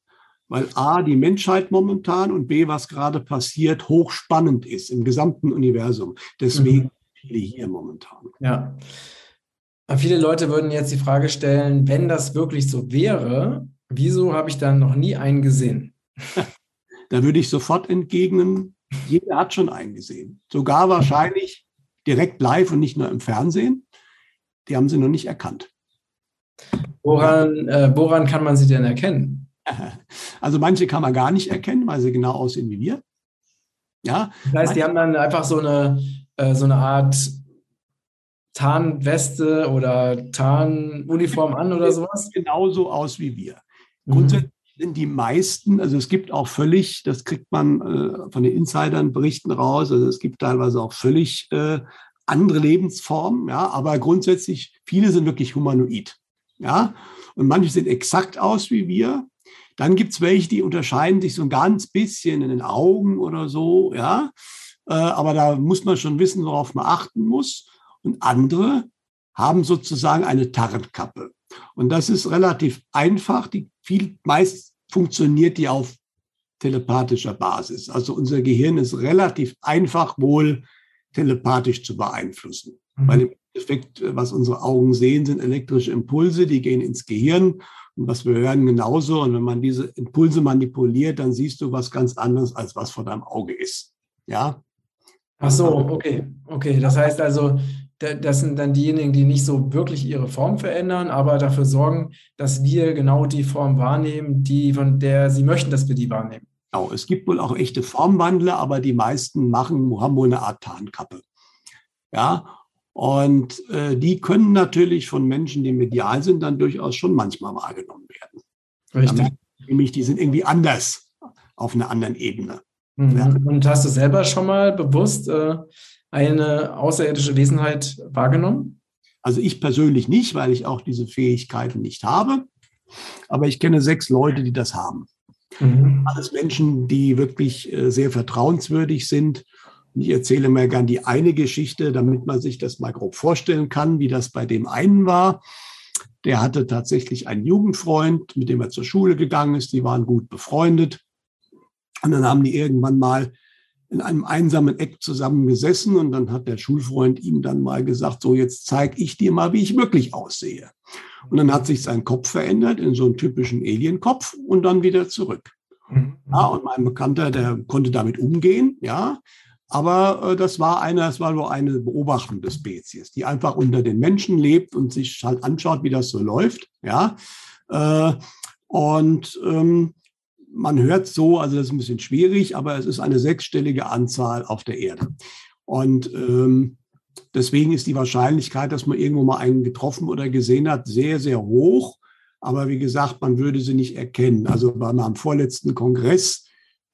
Weil A, die Menschheit momentan und B, was gerade passiert, hochspannend ist im gesamten Universum. Deswegen mhm. viele hier momentan. Ja. Aber viele Leute würden jetzt die Frage stellen, wenn das wirklich so wäre, wieso habe ich dann noch nie einen gesehen? Da würde ich sofort entgegnen, jeder hat schon einen gesehen. Sogar wahrscheinlich direkt live und nicht nur im Fernsehen. Die haben sie noch nicht erkannt. Woran, äh, woran kann man sie denn erkennen? Also manche kann man gar nicht erkennen, weil sie genau aussehen wie wir. Ja. Das heißt, die haben dann einfach so eine, äh, so eine Art Tarnweste oder Tarnuniform an oder sowas? Genauso aus wie wir. Mhm. Grundsätzlich sind die meisten, also es gibt auch völlig, das kriegt man äh, von den Insidern berichten raus, also es gibt teilweise auch völlig äh, andere Lebensformen, ja, aber grundsätzlich viele sind wirklich humanoid, ja, und manche sehen exakt aus wie wir. Dann gibt es welche, die unterscheiden sich so ein ganz bisschen in den Augen oder so, ja, äh, aber da muss man schon wissen, worauf man achten muss. Und andere haben sozusagen eine Tarnkappe. Und das ist relativ einfach. Die viel, meist funktioniert die auf telepathischer Basis. Also unser Gehirn ist relativ einfach wohl telepathisch zu beeinflussen. Mhm. Weil im Endeffekt, was unsere Augen sehen, sind elektrische Impulse, die gehen ins Gehirn und was wir hören genauso. Und wenn man diese Impulse manipuliert, dann siehst du was ganz anderes, als was vor deinem Auge ist. Ja. Ach so, okay. Okay. Das heißt also, das sind dann diejenigen, die nicht so wirklich ihre Form verändern, aber dafür sorgen, dass wir genau die Form wahrnehmen, die, von der sie möchten, dass wir die wahrnehmen. Genau, es gibt wohl auch echte Formwandler, aber die meisten machen, haben wohl eine Art Tarnkappe. Ja, und äh, die können natürlich von Menschen, die medial sind, dann durchaus schon manchmal wahrgenommen werden. Richtig. Damit, nämlich, die sind irgendwie anders auf einer anderen Ebene. Mhm. Ja. Und hast du selber schon mal bewusst äh, eine außerirdische Wesenheit wahrgenommen? Also ich persönlich nicht, weil ich auch diese Fähigkeiten nicht habe. Aber ich kenne sechs Leute, die das haben. Mhm. Alles Menschen, die wirklich äh, sehr vertrauenswürdig sind. Ich erzähle mal gern die eine Geschichte, damit man sich das mal grob vorstellen kann, wie das bei dem einen war. Der hatte tatsächlich einen Jugendfreund, mit dem er zur Schule gegangen ist. Die waren gut befreundet. Und dann haben die irgendwann mal in einem einsamen Eck zusammengesessen und dann hat der Schulfreund ihm dann mal gesagt, so jetzt zeige ich dir mal, wie ich wirklich aussehe. Und dann hat sich sein Kopf verändert in so einen typischen Alienkopf und dann wieder zurück. Mhm. Ja, und mein Bekannter, der konnte damit umgehen, ja. Aber äh, das war eine, das war nur eine beobachtende Spezies, die einfach unter den Menschen lebt und sich halt anschaut, wie das so läuft, ja. Äh, und ähm, man hört so, also das ist ein bisschen schwierig, aber es ist eine sechsstellige Anzahl auf der Erde. Und ähm, deswegen ist die Wahrscheinlichkeit, dass man irgendwo mal einen getroffen oder gesehen hat, sehr, sehr hoch. Aber wie gesagt, man würde sie nicht erkennen. Also bei meinem vorletzten Kongress,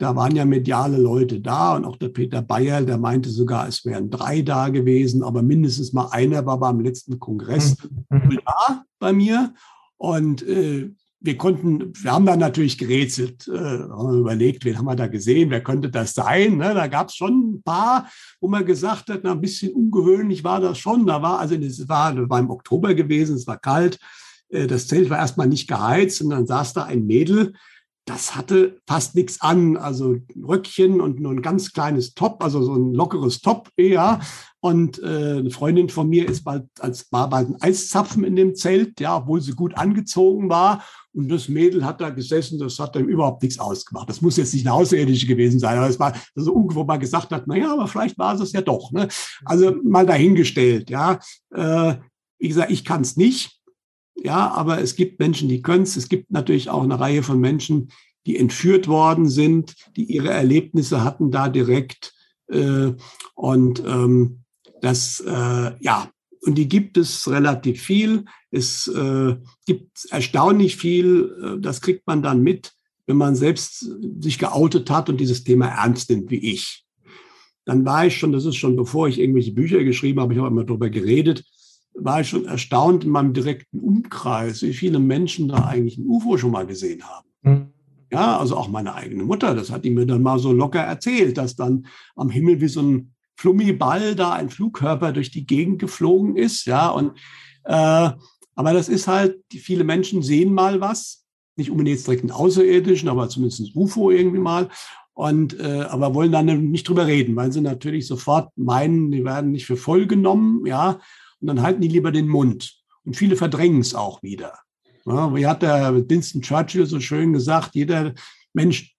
da waren ja mediale Leute da und auch der Peter Bayer, der meinte sogar, es wären drei da gewesen, aber mindestens mal einer war beim letzten Kongress mhm. da bei mir. Und äh, wir konnten, wir haben dann natürlich gerätselt, äh, haben überlegt, wen haben wir da gesehen, wer könnte das sein? Ne? Da gab es schon ein paar, wo man gesagt hat, na, ein bisschen ungewöhnlich war das schon. Da war, also es war, war im Oktober gewesen, es war kalt, äh, das Zelt war erstmal nicht geheizt und dann saß da ein Mädel, das hatte fast nichts an, also ein Röckchen und nur ein ganz kleines Top, also so ein lockeres Top eher. Und äh, eine Freundin von mir ist bald als war bald ein Eiszapfen in dem Zelt, ja, obwohl sie gut angezogen war. Und das Mädel hat da gesessen, das hat ihm überhaupt nichts ausgemacht. Das muss jetzt nicht eine Außerirdische gewesen sein, aber es war so irgendwo mal gesagt hat, na ja, aber vielleicht war es es ja doch. Ne? Also mal dahingestellt, ja. Äh, wie gesagt, ich kann es nicht. Ja, aber es gibt Menschen, die können es. Es gibt natürlich auch eine Reihe von Menschen, die entführt worden sind, die ihre Erlebnisse hatten da direkt. Äh, und ähm, das, äh, ja, und die gibt es relativ viel. Es äh, gibt erstaunlich viel, äh, das kriegt man dann mit, wenn man selbst sich geoutet hat und dieses Thema ernst nimmt, wie ich. Dann war ich schon, das ist schon bevor ich irgendwelche Bücher geschrieben habe, ich habe immer darüber geredet, war ich schon erstaunt in meinem direkten Umkreis, wie viele Menschen da eigentlich ein UFO schon mal gesehen haben. Mhm. Ja, also auch meine eigene Mutter, das hat die mir dann mal so locker erzählt, dass dann am Himmel wie so ein Flummiball da ein Flugkörper durch die Gegend geflogen ist. Ja, und äh, aber das ist halt, viele Menschen sehen mal was, nicht unbedingt jetzt direkt einen Außerirdischen, aber zumindest ein UFO irgendwie mal. Und äh, aber wollen dann nicht drüber reden, weil sie natürlich sofort meinen, die werden nicht für voll genommen, ja, und dann halten die lieber den Mund. Und viele verdrängen es auch wieder. Ja, wie hat der Winston Churchill so schön gesagt, jeder Mensch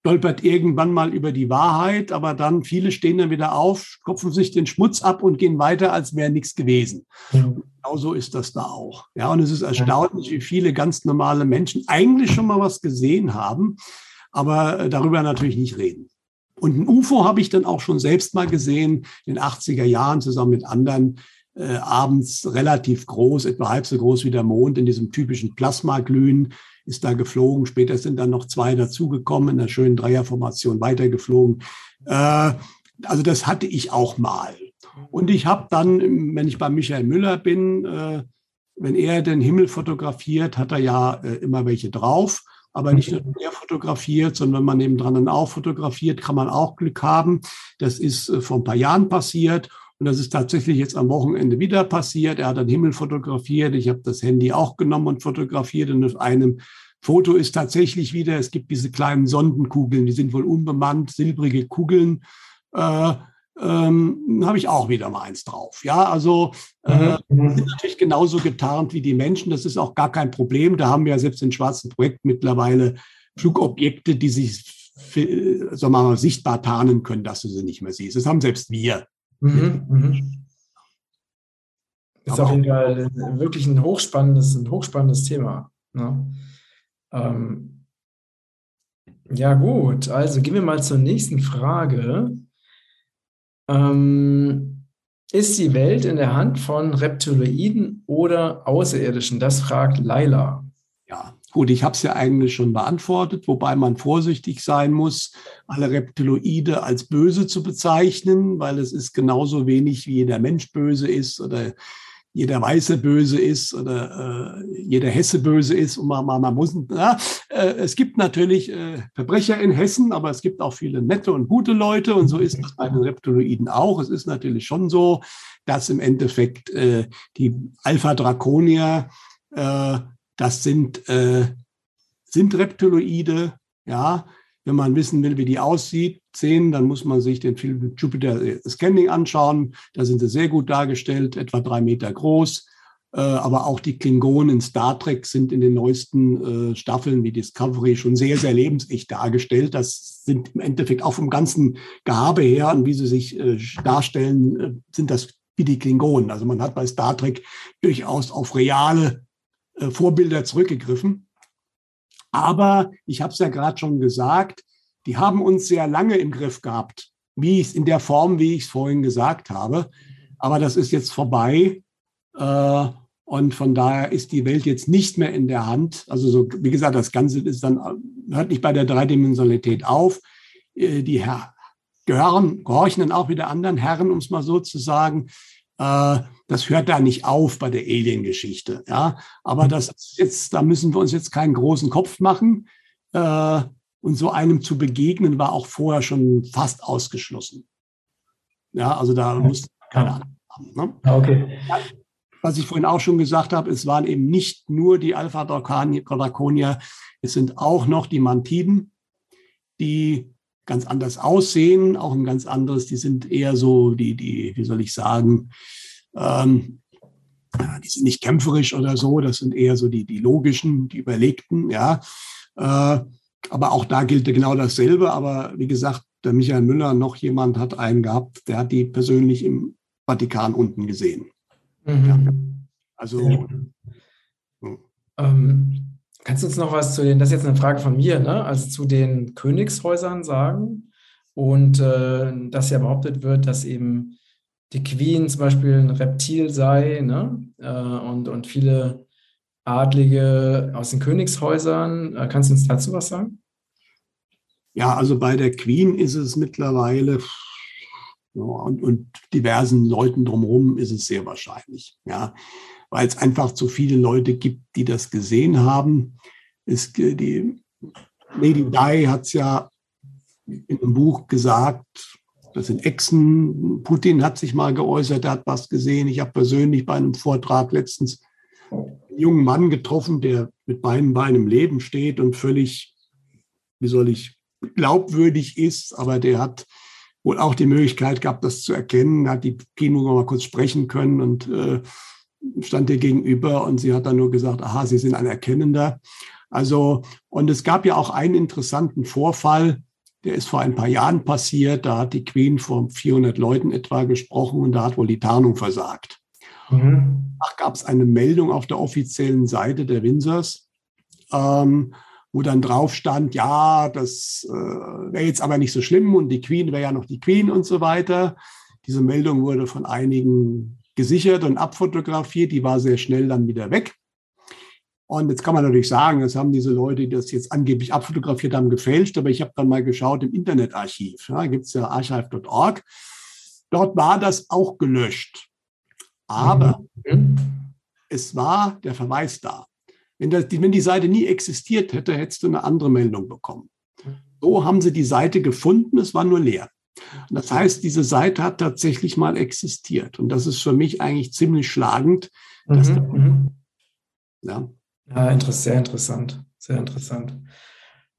stolpert irgendwann mal über die Wahrheit, aber dann viele stehen dann wieder auf, kopfen sich den Schmutz ab und gehen weiter, als wäre nichts gewesen. Ja. Genauso ist das da auch. Ja, und es ist erstaunlich, wie viele ganz normale Menschen eigentlich schon mal was gesehen haben, aber äh, darüber natürlich nicht reden. Und ein UFO habe ich dann auch schon selbst mal gesehen, in den 80er Jahren zusammen mit anderen äh, abends relativ groß, etwa halb so groß wie der Mond, in diesem typischen Plasmaglühen, ist da geflogen. Später sind dann noch zwei dazugekommen, in einer schönen Dreierformation weitergeflogen. Äh, also das hatte ich auch mal. Und ich habe dann, wenn ich bei Michael Müller bin, äh, wenn er den Himmel fotografiert, hat er ja äh, immer welche drauf. Aber nicht nur er fotografiert, sondern wenn man nebendran dann auch fotografiert, kann man auch Glück haben. Das ist äh, vor ein paar Jahren passiert. Und das ist tatsächlich jetzt am Wochenende wieder passiert. Er hat den Himmel fotografiert. Ich habe das Handy auch genommen und fotografiert. Und auf einem Foto ist tatsächlich wieder, es gibt diese kleinen Sondenkugeln, die sind wohl unbemannt, silbrige Kugeln. Äh, ähm, habe ich auch wieder mal eins drauf. Ja, also äh, mhm. sind natürlich genauso getarnt wie die Menschen. Das ist auch gar kein Problem. Da haben wir ja selbst in schwarzen Projekt mittlerweile Flugobjekte, die sich für, sagen wir mal, sichtbar tarnen können, dass du sie nicht mehr siehst. Das haben selbst wir. Mhm. Mhm. Das ist auf jeden Fall wirklich ein hochspannendes, ein hochspannendes Thema. Ne? Ähm, ja, gut. Also gehen wir mal zur nächsten Frage. Ähm, ist die Welt in der Hand von Reptiloiden oder Außerirdischen? Das fragt Laila. Ja, gut, ich habe es ja eigentlich schon beantwortet, wobei man vorsichtig sein muss, alle Reptiloide als böse zu bezeichnen, weil es ist genauso wenig wie jeder Mensch böse ist oder jeder Weiße böse ist oder äh, jeder Hesse böse ist. Und man, man, man muss, ja, äh, es gibt natürlich äh, Verbrecher in Hessen, aber es gibt auch viele nette und gute Leute. Und so ist das bei den Reptiloiden auch. Es ist natürlich schon so, dass im Endeffekt äh, die Alpha-Draconier, äh, das sind, äh, sind Reptiloide, ja, wenn man wissen will, wie die aussieht, sehen, dann muss man sich den Film Jupiter Scanning anschauen. Da sind sie sehr gut dargestellt, etwa drei Meter groß. Äh, aber auch die Klingonen in Star Trek sind in den neuesten äh, Staffeln wie Discovery schon sehr, sehr lebensecht dargestellt. Das sind im Endeffekt auch vom ganzen Gehabe her und wie sie sich äh, darstellen, sind das wie die Klingonen. Also man hat bei Star Trek durchaus auf reale Vorbilder zurückgegriffen. Aber ich habe es ja gerade schon gesagt, die haben uns sehr lange im Griff gehabt, wie ich in der Form, wie ich es vorhin gesagt habe. Aber das ist jetzt vorbei. Äh, und von daher ist die Welt jetzt nicht mehr in der Hand. Also so, wie gesagt, das Ganze ist dann, hört nicht bei der Dreidimensionalität auf. Äh, die Herr, gehören, gehorchen dann auch wieder anderen Herren, um es mal so zu sagen. Äh, das hört da nicht auf bei der Alien-Geschichte. Ja, aber mhm. das jetzt, da müssen wir uns jetzt keinen großen Kopf machen. Äh, und so einem zu begegnen war auch vorher schon fast ausgeschlossen. Ja, also da musste keine Ahnung haben. Ne? Okay. Was ich vorhin auch schon gesagt habe, es waren eben nicht nur die Alpha-Draconier, es sind auch noch die Mantiden, die ganz anders aussehen, auch ein ganz anderes, die sind eher so, die, die, wie soll ich sagen, ähm, die sind nicht kämpferisch oder so, das sind eher so die, die logischen, die überlegten, ja. Äh, aber auch da gilt genau dasselbe. Aber wie gesagt, der Michael Müller, noch jemand hat einen gehabt, der hat die persönlich im Vatikan unten gesehen. Mhm. Ja. Also. Ja. Ähm, kannst du uns noch was zu den, das ist jetzt eine Frage von mir, ne? also zu den Königshäusern sagen? Und äh, dass ja behauptet wird, dass eben die Queen zum Beispiel ein Reptil sei ne? Äh, und, und viele Adlige aus den Königshäusern. Äh, kannst du uns dazu was sagen? Ja, also bei der Queen ist es mittlerweile ja, und, und, diversen Leuten drumherum ist es sehr wahrscheinlich, ja, weil es einfach zu viele Leute gibt, die das gesehen haben. Es, die Lady Di hat es ja in einem Buch gesagt, das sind Echsen. Putin hat sich mal geäußert, er hat was gesehen. Ich habe persönlich bei einem Vortrag letztens jungen Mann getroffen, der mit beiden Beinen im Leben steht und völlig, wie soll ich, glaubwürdig ist, aber der hat wohl auch die Möglichkeit gehabt, das zu erkennen, hat die Kino mal kurz sprechen können und äh, stand ihr gegenüber und sie hat dann nur gesagt, aha, Sie sind ein Erkennender. Also, und es gab ja auch einen interessanten Vorfall, der ist vor ein paar Jahren passiert. Da hat die Queen vor 400 Leuten etwa gesprochen und da hat wohl die Tarnung versagt. Mhm. Danach gab es eine Meldung auf der offiziellen Seite der Windsors. Ähm, wo dann drauf stand, ja, das äh, wäre jetzt aber nicht so schlimm und die Queen wäre ja noch die Queen und so weiter. Diese Meldung wurde von einigen gesichert und abfotografiert, die war sehr schnell dann wieder weg. Und jetzt kann man natürlich sagen, das haben diese Leute, die das jetzt angeblich abfotografiert haben, gefälscht. Aber ich habe dann mal geschaut im Internetarchiv. Ja, gibt es ja archive.org. Dort war das auch gelöscht. Aber mhm. es war der Verweis da. Wenn, das, wenn die Seite nie existiert hätte, hättest du eine andere Meldung bekommen. So haben sie die Seite gefunden, es war nur leer. Und das heißt, diese Seite hat tatsächlich mal existiert. Und das ist für mich eigentlich ziemlich schlagend. Mhm. Da, mhm. ja. ja, sehr interessant. Sehr interessant.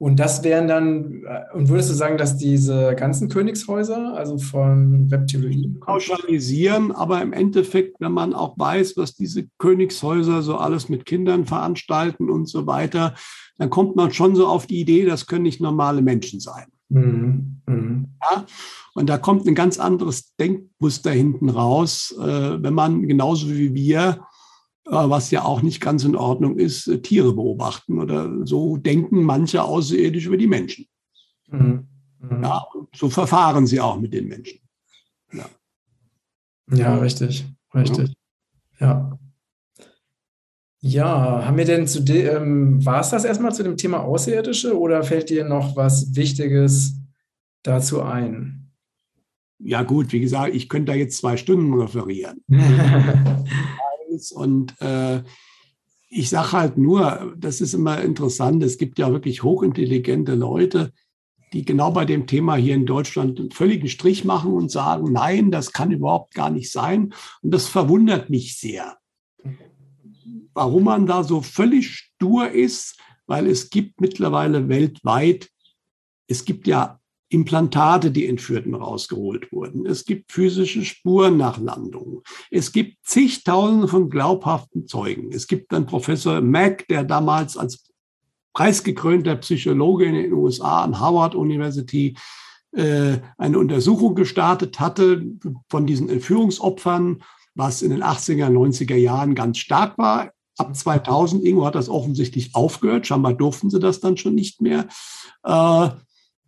Und das wären dann, äh, und würdest du sagen, dass diese ganzen Königshäuser, also von Reptiloiden. Pauschalisieren, aber im Endeffekt, wenn man auch weiß, was diese Königshäuser so alles mit Kindern veranstalten und so weiter, dann kommt man schon so auf die Idee, das können nicht normale Menschen sein. Mhm. Mhm. Ja? Und da kommt ein ganz anderes Denkmuster hinten raus, äh, wenn man genauso wie wir äh, was ja auch nicht ganz in Ordnung ist, äh, Tiere beobachten oder so denken manche außerirdisch über die Menschen. Mhm. Mhm. Ja, so verfahren sie auch mit den Menschen. Ja, ja richtig, richtig. Ja. Ja, haben wir denn zu dem, ähm, war es das erstmal zu dem Thema Außerirdische oder fällt dir noch was Wichtiges dazu ein? Ja, gut, wie gesagt, ich könnte da jetzt zwei Stunden referieren. Und äh, ich sage halt nur, das ist immer interessant, es gibt ja wirklich hochintelligente Leute, die genau bei dem Thema hier in Deutschland einen völligen Strich machen und sagen, nein, das kann überhaupt gar nicht sein. Und das verwundert mich sehr. Warum man da so völlig stur ist, weil es gibt mittlerweile weltweit, es gibt ja Implantate, die Entführten rausgeholt wurden. Es gibt physische Spuren nach Landungen. Es gibt zigtausende von glaubhaften Zeugen. Es gibt dann Professor Mack, der damals als preisgekrönter Psychologe in den USA an Harvard University äh, eine Untersuchung gestartet hatte von diesen Entführungsopfern, was in den 80er, 90er Jahren ganz stark war. Ab 2000 irgendwo hat das offensichtlich aufgehört. Scheinbar durften sie das dann schon nicht mehr. Äh,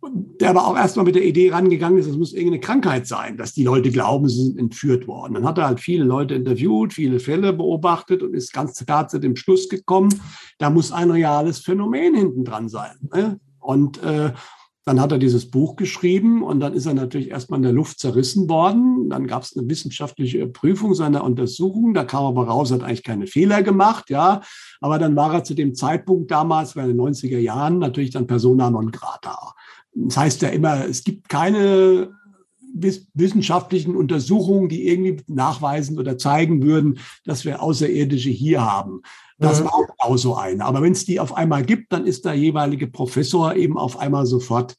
der aber auch erstmal mit der Idee rangegangen ist, es muss irgendeine Krankheit sein, dass die Leute glauben, sie sind entführt worden. Dann hat er halt viele Leute interviewt, viele Fälle beobachtet und ist ganz klar zu dem Schluss gekommen, da muss ein reales Phänomen hinten dran sein. Ne? Und äh, dann hat er dieses Buch geschrieben und dann ist er natürlich erstmal in der Luft zerrissen worden. Dann gab es eine wissenschaftliche Prüfung seiner Untersuchung. Da kam aber raus, er hat eigentlich keine Fehler gemacht, ja. Aber dann war er zu dem Zeitpunkt damals, bei den 90er Jahren, natürlich dann persona non grata. Das heißt ja immer, es gibt keine wissenschaftlichen Untersuchungen, die irgendwie nachweisen oder zeigen würden, dass wir Außerirdische hier haben. Das mhm. war auch so eine. Aber wenn es die auf einmal gibt, dann ist der jeweilige Professor eben auf einmal sofort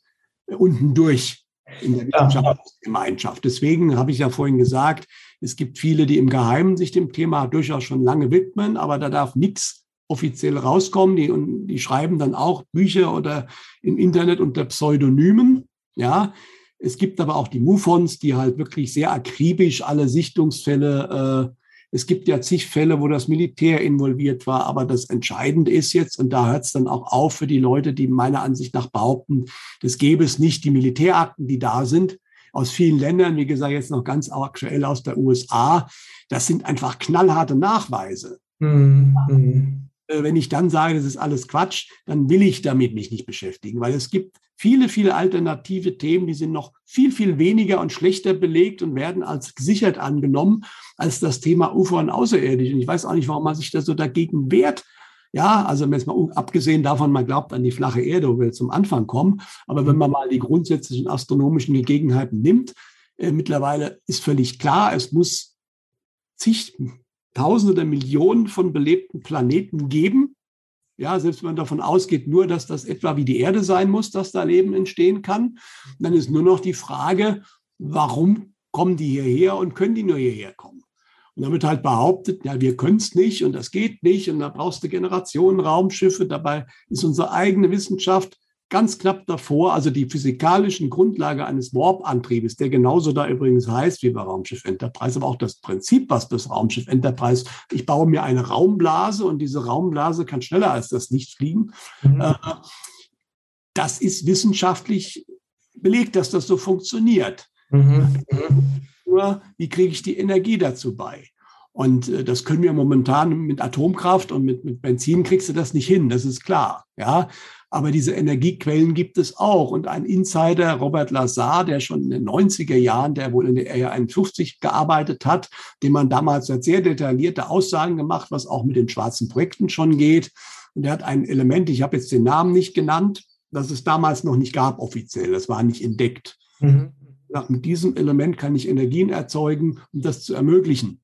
unten durch in der Wissenschaftsgemeinschaft. Deswegen habe ich ja vorhin gesagt, es gibt viele, die im Geheimen sich dem Thema durchaus schon lange widmen, aber da darf nichts offiziell rauskommen. Die, und die schreiben dann auch Bücher oder im Internet unter Pseudonymen. Ja, es gibt aber auch die MUFONs, die halt wirklich sehr akribisch alle Sichtungsfälle, äh, es gibt ja zig Fälle, wo das Militär involviert war, aber das Entscheidende ist jetzt, und da hört es dann auch auf für die Leute, die meiner Ansicht nach behaupten, das gäbe es nicht, die Militärakten, die da sind, aus vielen Ländern, wie gesagt, jetzt noch ganz aktuell aus der USA, das sind einfach knallharte Nachweise. Mhm. Äh, wenn ich dann sage, das ist alles Quatsch, dann will ich damit mich nicht beschäftigen, weil es gibt viele, viele alternative Themen, die sind noch viel, viel weniger und schlechter belegt und werden als gesichert angenommen als das Thema UFO und Außerirdisch. Und ich weiß auch nicht, warum man sich da so dagegen wehrt. Ja, also jetzt mal abgesehen davon, man glaubt an die flache Erde, wo wir zum Anfang kommen. Aber wenn man mal die grundsätzlichen astronomischen Gegebenheiten nimmt, äh, mittlerweile ist völlig klar, es muss zig Tausende oder Millionen von belebten Planeten geben. Ja, selbst wenn man davon ausgeht, nur, dass das etwa wie die Erde sein muss, dass da Leben entstehen kann, dann ist nur noch die Frage, warum kommen die hierher und können die nur hierher kommen? Und damit halt behauptet, ja, wir können es nicht und das geht nicht und da brauchst du Generationen Raumschiffe. Dabei ist unsere eigene Wissenschaft ganz knapp davor, also die physikalischen Grundlage eines Warp-Antriebes, der genauso da übrigens heißt wie bei Raumschiff Enterprise, aber auch das Prinzip, was das Raumschiff Enterprise, ich baue mir eine Raumblase und diese Raumblase kann schneller als das Licht fliegen. Mhm. Äh, das ist wissenschaftlich belegt, dass das so funktioniert. Mhm. Nur, wie kriege ich die Energie dazu bei? Und äh, das können wir momentan mit Atomkraft und mit, mit Benzin kriegst du das nicht hin, das ist klar. Ja, aber diese Energiequellen gibt es auch. Und ein Insider, Robert Lazar, der schon in den 90er Jahren, der wohl in der Area 51 gearbeitet hat, dem man damals hat sehr detaillierte Aussagen gemacht, was auch mit den schwarzen Projekten schon geht. Und der hat ein Element, ich habe jetzt den Namen nicht genannt, das es damals noch nicht gab offiziell. Das war nicht entdeckt. Mhm. Mit diesem Element kann ich Energien erzeugen, um das zu ermöglichen.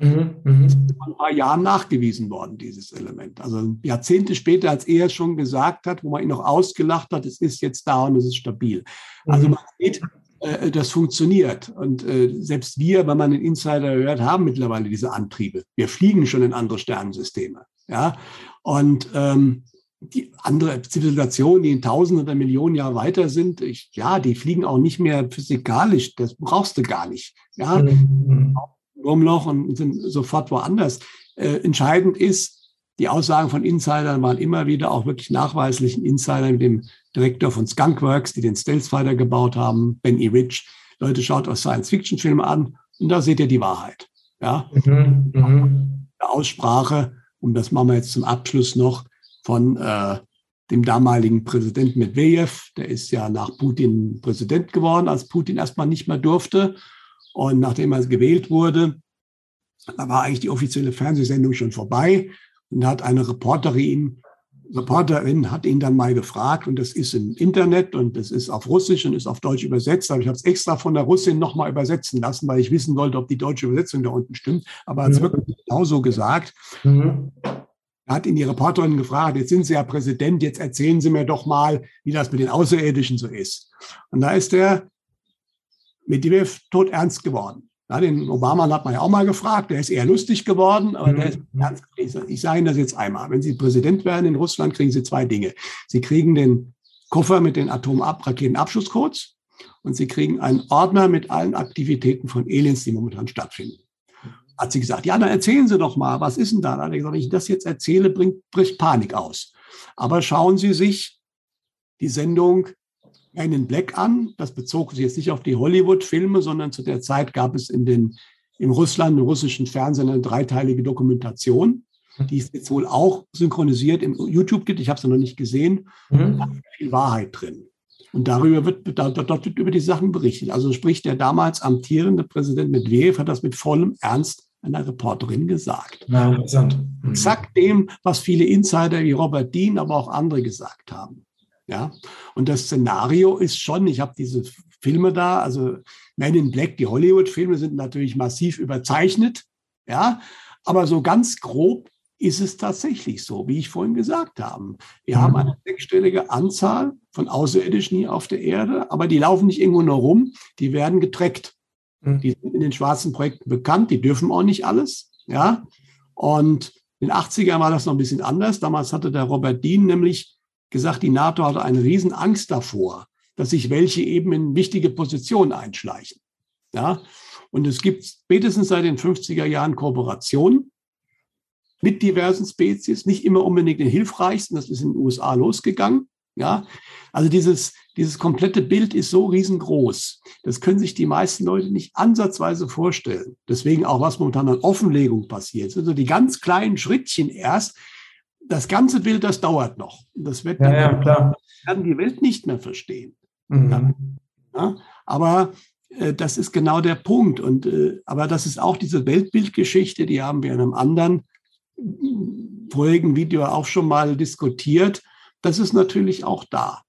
Mhm, mhm. Das ist vor ein paar Jahren nachgewiesen worden, dieses Element. Also Jahrzehnte später, als er es schon gesagt hat, wo man ihn noch ausgelacht hat, es ist jetzt da und es ist stabil. Also mhm. man sieht, äh, das funktioniert. Und äh, selbst wir, wenn man den Insider hört, haben mittlerweile diese Antriebe. Wir fliegen schon in andere Sternensysteme. Ja? Und ähm, die andere Zivilisationen, die in Tausenden oder Millionen Jahre weiter sind, ich, ja, die fliegen auch nicht mehr physikalisch. Das brauchst du gar nicht. Ja, mhm. Wurmloch und sind sofort woanders. Äh, entscheidend ist, die Aussagen von Insidern waren immer wieder auch wirklich nachweislichen Insidern mit dem Direktor von Skunkworks, die den Stealth Fighter gebaut haben, Ben E. Rich. Leute, schaut euch Science-Fiction-Filme an und da seht ihr die Wahrheit. Ja? Mhm, mhm. Aussprache, und das machen wir jetzt zum Abschluss noch, von äh, dem damaligen Präsidenten Medvedev. Der ist ja nach Putin Präsident geworden, als Putin erstmal nicht mehr durfte. Und nachdem er gewählt wurde, da war eigentlich die offizielle Fernsehsendung schon vorbei. Und da hat eine Reporterin, Reporterin hat ihn dann mal gefragt, und das ist im Internet und das ist auf Russisch und ist auf Deutsch übersetzt. Aber ich habe es extra von der Russin nochmal übersetzen lassen, weil ich wissen wollte, ob die deutsche Übersetzung da unten stimmt. Aber er hat es mhm. wirklich genauso gesagt. Mhm. Er hat ihn die Reporterin gefragt, jetzt sind Sie ja Präsident, jetzt erzählen Sie mir doch mal, wie das mit den Außerirdischen so ist. Und da ist der Medvedev tot ernst geworden. Ja, den Obama hat man ja auch mal gefragt, der ist eher lustig geworden, aber mhm. der ist ernst. Ich sage Ihnen das jetzt einmal. Wenn Sie Präsident werden in Russland, kriegen Sie zwei Dinge. Sie kriegen den Koffer mit den Atomraketenabschusscodes und Sie kriegen einen Ordner mit allen Aktivitäten von Aliens, die momentan stattfinden. Hat sie gesagt, ja, dann erzählen Sie doch mal, was ist denn da? Dann hat er gesagt, wenn ich das jetzt erzähle, bringt, bricht Panik aus. Aber schauen Sie sich die Sendung Man in Black an. Das bezog sich jetzt nicht auf die Hollywood-Filme, sondern zu der Zeit gab es in den, im Russland, im russischen Fernsehen eine dreiteilige Dokumentation, die es jetzt wohl auch synchronisiert im YouTube gibt. Ich habe es noch nicht gesehen. Mhm. Da ist viel Wahrheit drin. Und darüber wird, da, dort wird über die Sachen berichtet. Also spricht der damals amtierende Präsident Medvedev, hat das mit vollem Ernst einer Reporterin gesagt. Ja, interessant. Mhm. Exakt dem, was viele Insider wie Robert Dean, aber auch andere gesagt haben. Ja, und das Szenario ist schon, ich habe diese Filme da, also Men in Black, die Hollywood-Filme sind natürlich massiv überzeichnet, ja, aber so ganz grob ist es tatsächlich so, wie ich vorhin gesagt habe. Wir mhm. haben eine sechsstellige Anzahl von Außerirdischen hier auf der Erde, aber die laufen nicht irgendwo nur rum, die werden getrackt. Mhm. Die sind in den schwarzen Projekten bekannt, die dürfen auch nicht alles, ja. Und in den 80ern war das noch ein bisschen anders. Damals hatte der Robert Dean nämlich gesagt, die NATO hatte eine riesen Angst davor, dass sich welche eben in wichtige Positionen einschleichen. Ja? Und es gibt spätestens seit den 50er Jahren Kooperationen mit diversen Spezies, nicht immer unbedingt den hilfreichsten, das ist in den USA losgegangen. Ja, also dieses, dieses komplette Bild ist so riesengroß. Das können sich die meisten Leute nicht ansatzweise vorstellen. Deswegen auch, was momentan an Offenlegung passiert. Also die ganz kleinen Schrittchen erst, das ganze Bild, das dauert noch. Das wird ja, ja, klar. werden die Welt nicht mehr verstehen. Mhm. Ja, aber äh, das ist genau der Punkt. Und äh, aber das ist auch diese Weltbildgeschichte, die haben wir in einem anderen äh, vorigen Video auch schon mal diskutiert. Das ist natürlich auch da.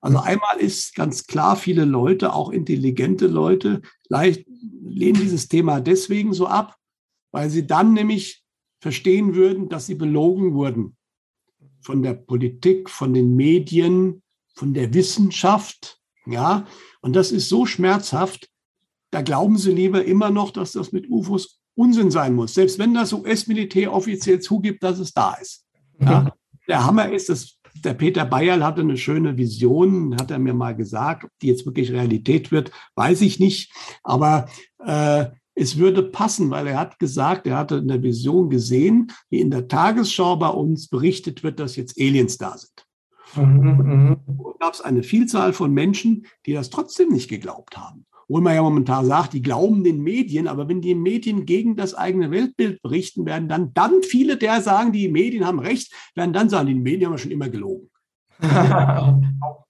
Also mhm. einmal ist ganz klar, viele Leute, auch intelligente Leute, leicht, lehnen dieses Thema deswegen so ab, weil sie dann nämlich verstehen würden, dass sie belogen wurden von der Politik, von den Medien, von der Wissenschaft. Ja, und das ist so schmerzhaft, da glauben sie lieber immer noch, dass das mit UFOs Unsinn sein muss, selbst wenn das US-Militär offiziell zugibt, dass es da ist. Ja, der Hammer ist, das der Peter Bayerl hatte eine schöne Vision, hat er mir mal gesagt. Ob die jetzt wirklich Realität wird, weiß ich nicht. Aber äh, es würde passen, weil er hat gesagt, er hatte in der Vision gesehen, wie in der Tagesschau bei uns berichtet wird, dass jetzt Aliens da sind. Mhm, mh. gab es eine Vielzahl von Menschen, die das trotzdem nicht geglaubt haben. Obwohl man ja momentan sagt, die glauben den Medien, aber wenn die Medien gegen das eigene Weltbild berichten, werden dann, dann viele der sagen, die Medien haben recht, werden dann sagen, die Medien haben schon immer gelogen.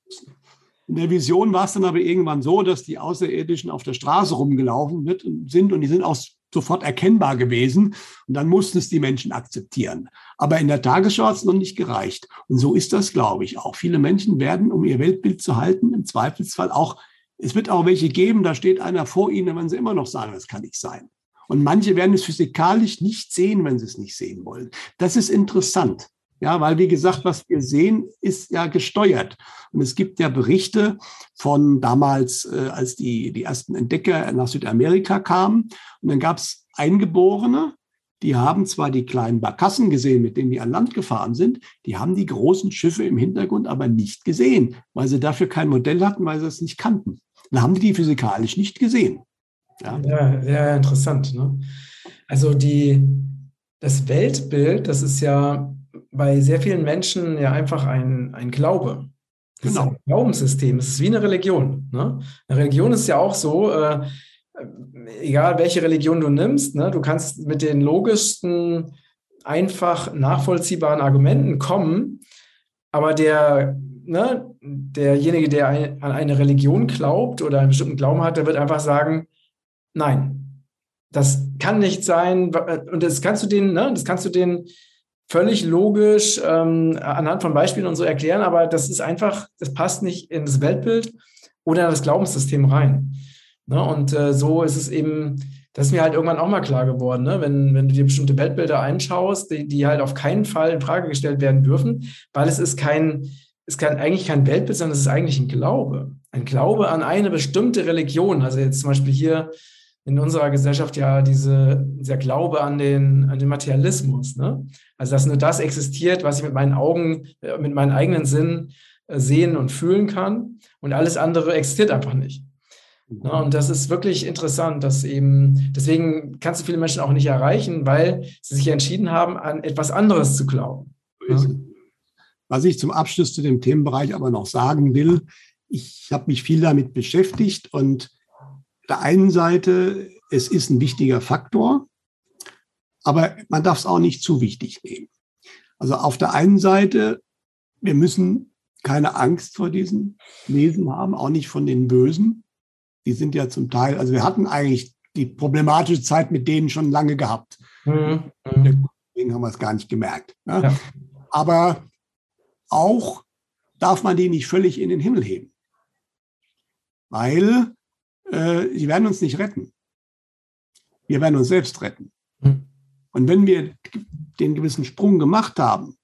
In der Vision war es dann aber irgendwann so, dass die Außerirdischen auf der Straße rumgelaufen sind und die sind auch sofort erkennbar gewesen. Und dann mussten es die Menschen akzeptieren. Aber in der Tagesschau hat es noch nicht gereicht. Und so ist das, glaube ich, auch. Viele Menschen werden, um ihr Weltbild zu halten, im Zweifelsfall auch, es wird auch welche geben, da steht einer vor ihnen, werden sie immer noch sagen, das kann nicht sein. Und manche werden es physikalisch nicht sehen, wenn sie es nicht sehen wollen. Das ist interessant. Ja, weil wie gesagt, was wir sehen, ist ja gesteuert. Und es gibt ja Berichte von damals, äh, als die, die ersten Entdecker nach Südamerika kamen. Und dann gab es Eingeborene, die haben zwar die kleinen Barkassen gesehen, mit denen die an Land gefahren sind, die haben die großen Schiffe im Hintergrund aber nicht gesehen, weil sie dafür kein Modell hatten, weil sie es nicht kannten. Dann haben die die physikalisch nicht gesehen. Ja, ja sehr interessant. Ne? Also die, das Weltbild, das ist ja bei sehr vielen Menschen ja einfach ein, ein Glaube. Das genau. ist ein Glaubenssystem. Es ist wie eine Religion. Ne? Eine Religion ist ja auch so, äh, egal welche Religion du nimmst, ne, du kannst mit den logischsten, einfach nachvollziehbaren Argumenten kommen, aber der, ne, derjenige, der ein, an eine Religion glaubt oder einen bestimmten Glauben hat, der wird einfach sagen, nein, das kann nicht sein. Und das kannst du den, ne, das kannst du den völlig logisch ähm, anhand von Beispielen und so erklären, aber das ist einfach, das passt nicht in das Weltbild oder in das Glaubenssystem rein. Ne? Und äh, so ist es eben, das ist mir halt irgendwann auch mal klar geworden, ne? wenn, wenn du dir bestimmte Weltbilder einschaust, die, die halt auf keinen Fall in Frage gestellt werden dürfen, weil es ist kein, ist kein, eigentlich kein Weltbild, sondern es ist eigentlich ein Glaube. Ein Glaube an eine bestimmte Religion. Also jetzt zum Beispiel hier in unserer Gesellschaft ja diese, dieser Glaube an den, an den Materialismus. Ne? Also, dass nur das existiert, was ich mit meinen Augen, äh, mit meinen eigenen Sinnen äh, sehen und fühlen kann. Und alles andere existiert einfach nicht. Ne? Und das ist wirklich interessant, dass eben, deswegen kannst du viele Menschen auch nicht erreichen, weil sie sich entschieden haben, an etwas anderes zu glauben. Ne? Was ich zum Abschluss zu dem Themenbereich aber noch sagen will, ich habe mich viel damit beschäftigt und der einen Seite, es ist ein wichtiger Faktor, aber man darf es auch nicht zu wichtig nehmen. Also auf der einen Seite, wir müssen keine Angst vor diesen Wesen haben, auch nicht von den Bösen. Die sind ja zum Teil, also wir hatten eigentlich die problematische Zeit mit denen schon lange gehabt. Mhm. Deswegen haben wir es gar nicht gemerkt. Ne? Ja. Aber auch darf man die nicht völlig in den Himmel heben. Weil äh, sie werden uns nicht retten. Wir werden uns selbst retten. Hm. Und wenn wir den gewissen Sprung gemacht haben,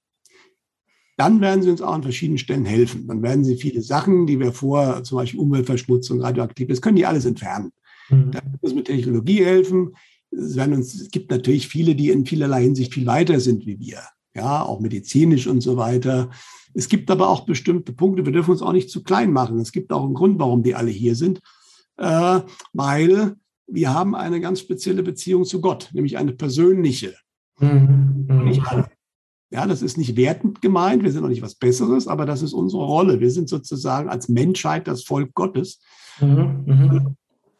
dann werden sie uns auch an verschiedenen Stellen helfen. Dann werden sie viele Sachen, die wir vor, zum Beispiel Umweltverschmutzung, radioaktiv, das können die alles entfernen. Mhm. Da wird uns mit Technologie helfen. Es, werden uns, es gibt natürlich viele, die in vielerlei Hinsicht viel weiter sind wie wir. Ja, auch medizinisch und so weiter. Es gibt aber auch bestimmte Punkte, wir dürfen uns auch nicht zu klein machen. Es gibt auch einen Grund, warum die alle hier sind weil wir haben eine ganz spezielle Beziehung zu Gott, nämlich eine persönliche. Mhm. mhm. Ja, das ist nicht wertend gemeint, wir sind auch nicht was Besseres, aber das ist unsere Rolle. Wir sind sozusagen als Menschheit das Volk Gottes. Mhm. Mhm.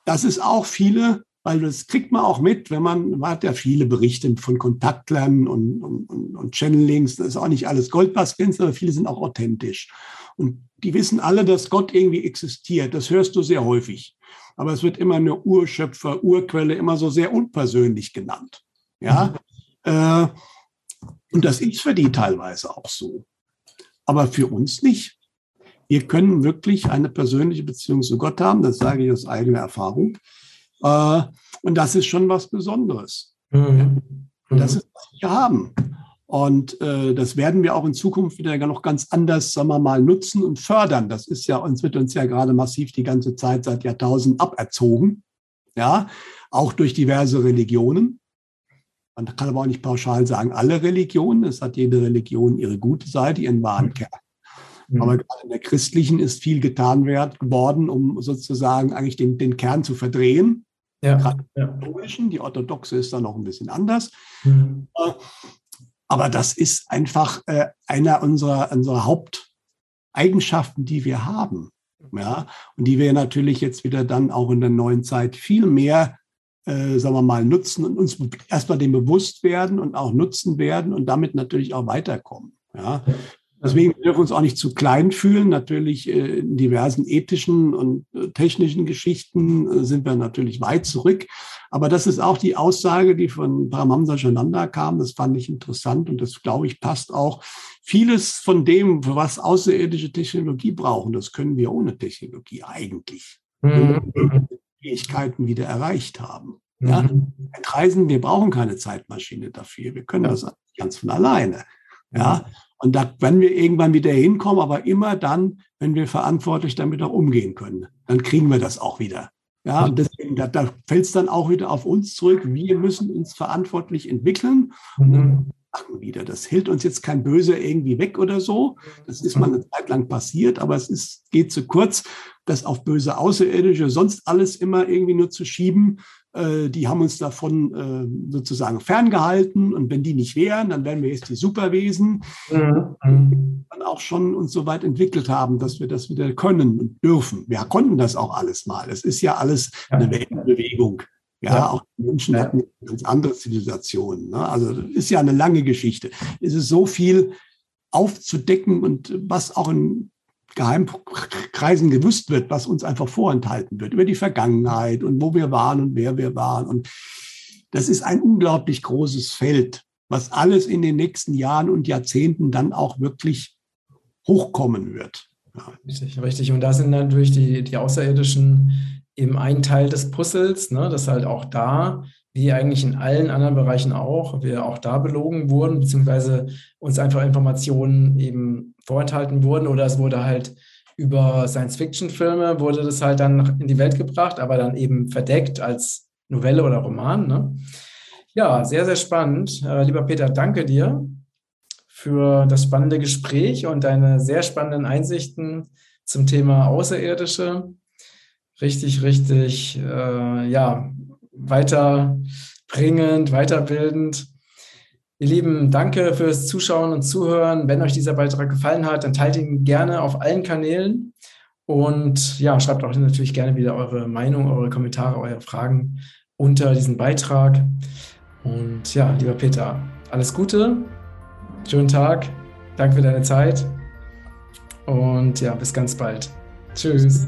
Das ist auch viele, weil das kriegt man auch mit, wenn man, man hat ja viele Berichte von Kontaktlernen und, und, und Channelings, das ist auch nicht alles Gold, was glänzt, aber viele sind auch authentisch. Und die wissen alle, dass Gott irgendwie existiert. Das hörst du sehr häufig aber es wird immer eine Urschöpfer, Urquelle, immer so sehr unpersönlich genannt. Ja, äh, und das ist für die teilweise auch so, aber für uns nicht. Wir können wirklich eine persönliche Beziehung zu Gott haben, das sage ich aus eigener Erfahrung. Äh, und das ist schon was Besonderes. Mhm. Und das ist, was wir haben. Und äh, das werden wir auch in Zukunft wieder noch ganz anders, sagen wir mal, nutzen und fördern. Das ist ja, uns wird uns ja gerade massiv die ganze Zeit seit Jahrtausenden aberzogen. Ja, auch durch diverse Religionen. Man kann aber auch nicht pauschal sagen, alle Religionen. Es hat jede Religion ihre gute Seite, ihren wahren Kern. Mhm. Aber gerade in der christlichen ist viel getan worden, um sozusagen eigentlich den, den Kern zu verdrehen. Ja. Gerade ja. die orthodoxe ist da noch ein bisschen anders. Mhm. Aber das ist einfach äh, einer unserer, unserer Haupteigenschaften, die wir haben. Ja, und die wir natürlich jetzt wieder dann auch in der neuen Zeit viel mehr äh, sagen wir mal, nutzen und uns erstmal dem bewusst werden und auch nutzen werden und damit natürlich auch weiterkommen. Ja. Deswegen dürfen wir uns auch nicht zu klein fühlen. Natürlich äh, in diversen ethischen und äh, technischen Geschichten äh, sind wir natürlich weit zurück. Aber das ist auch die Aussage, die von Paramamsa Jananda kam. Das fand ich interessant und das, glaube ich, passt auch. Vieles von dem, für was außerirdische Technologie brauchen, das können wir ohne Technologie eigentlich. Mhm. Fähigkeiten wieder erreicht haben. Ja? Mhm. Reisen, wir brauchen keine Zeitmaschine dafür. Wir können das ganz von alleine. Ja, und da werden wir irgendwann wieder hinkommen, aber immer dann, wenn wir verantwortlich damit auch umgehen können. Dann kriegen wir das auch wieder. Ja, und deswegen, da, da fällt es dann auch wieder auf uns zurück. Wir müssen uns verantwortlich entwickeln. Mhm machen wieder. Das hält uns jetzt kein Böse irgendwie weg oder so. Das ist mal eine Zeit lang passiert, aber es ist, geht zu kurz, das auf böse Außerirdische, sonst alles immer irgendwie nur zu schieben. Äh, die haben uns davon äh, sozusagen ferngehalten. Und wenn die nicht wären, dann wären wir jetzt die Superwesen. Mhm. Dann auch schon uns so weit entwickelt haben, dass wir das wieder können und dürfen. Wir konnten das auch alles mal. Es ist ja alles eine Weltenbewegung. Ja, ja, auch Menschen ja. hatten ganz andere Zivilisationen. Ne? Also das ist ja eine lange Geschichte. Es ist so viel aufzudecken und was auch in Geheimkreisen gewusst wird, was uns einfach vorenthalten wird über die Vergangenheit und wo wir waren und wer wir waren. Und das ist ein unglaublich großes Feld, was alles in den nächsten Jahren und Jahrzehnten dann auch wirklich hochkommen wird. Ja. Richtig, richtig. Und da sind natürlich die, die Außerirdischen eben ein Teil des Puzzles, ne, dass halt auch da, wie eigentlich in allen anderen Bereichen auch, wir auch da belogen wurden, beziehungsweise uns einfach Informationen eben vorenthalten wurden oder es wurde halt über Science-Fiction-Filme wurde das halt dann in die Welt gebracht, aber dann eben verdeckt als Novelle oder Roman. Ne? Ja, sehr, sehr spannend. Äh, lieber Peter, danke dir für das spannende Gespräch und deine sehr spannenden Einsichten zum Thema Außerirdische richtig, richtig, äh, ja, weiterbringend, weiterbildend. Ihr Lieben, danke fürs Zuschauen und Zuhören. Wenn euch dieser Beitrag gefallen hat, dann teilt ihn gerne auf allen Kanälen. Und ja, schreibt auch natürlich gerne wieder eure Meinung, eure Kommentare, eure Fragen unter diesen Beitrag. Und ja, lieber Peter, alles Gute, schönen Tag, danke für deine Zeit und ja, bis ganz bald. Tschüss.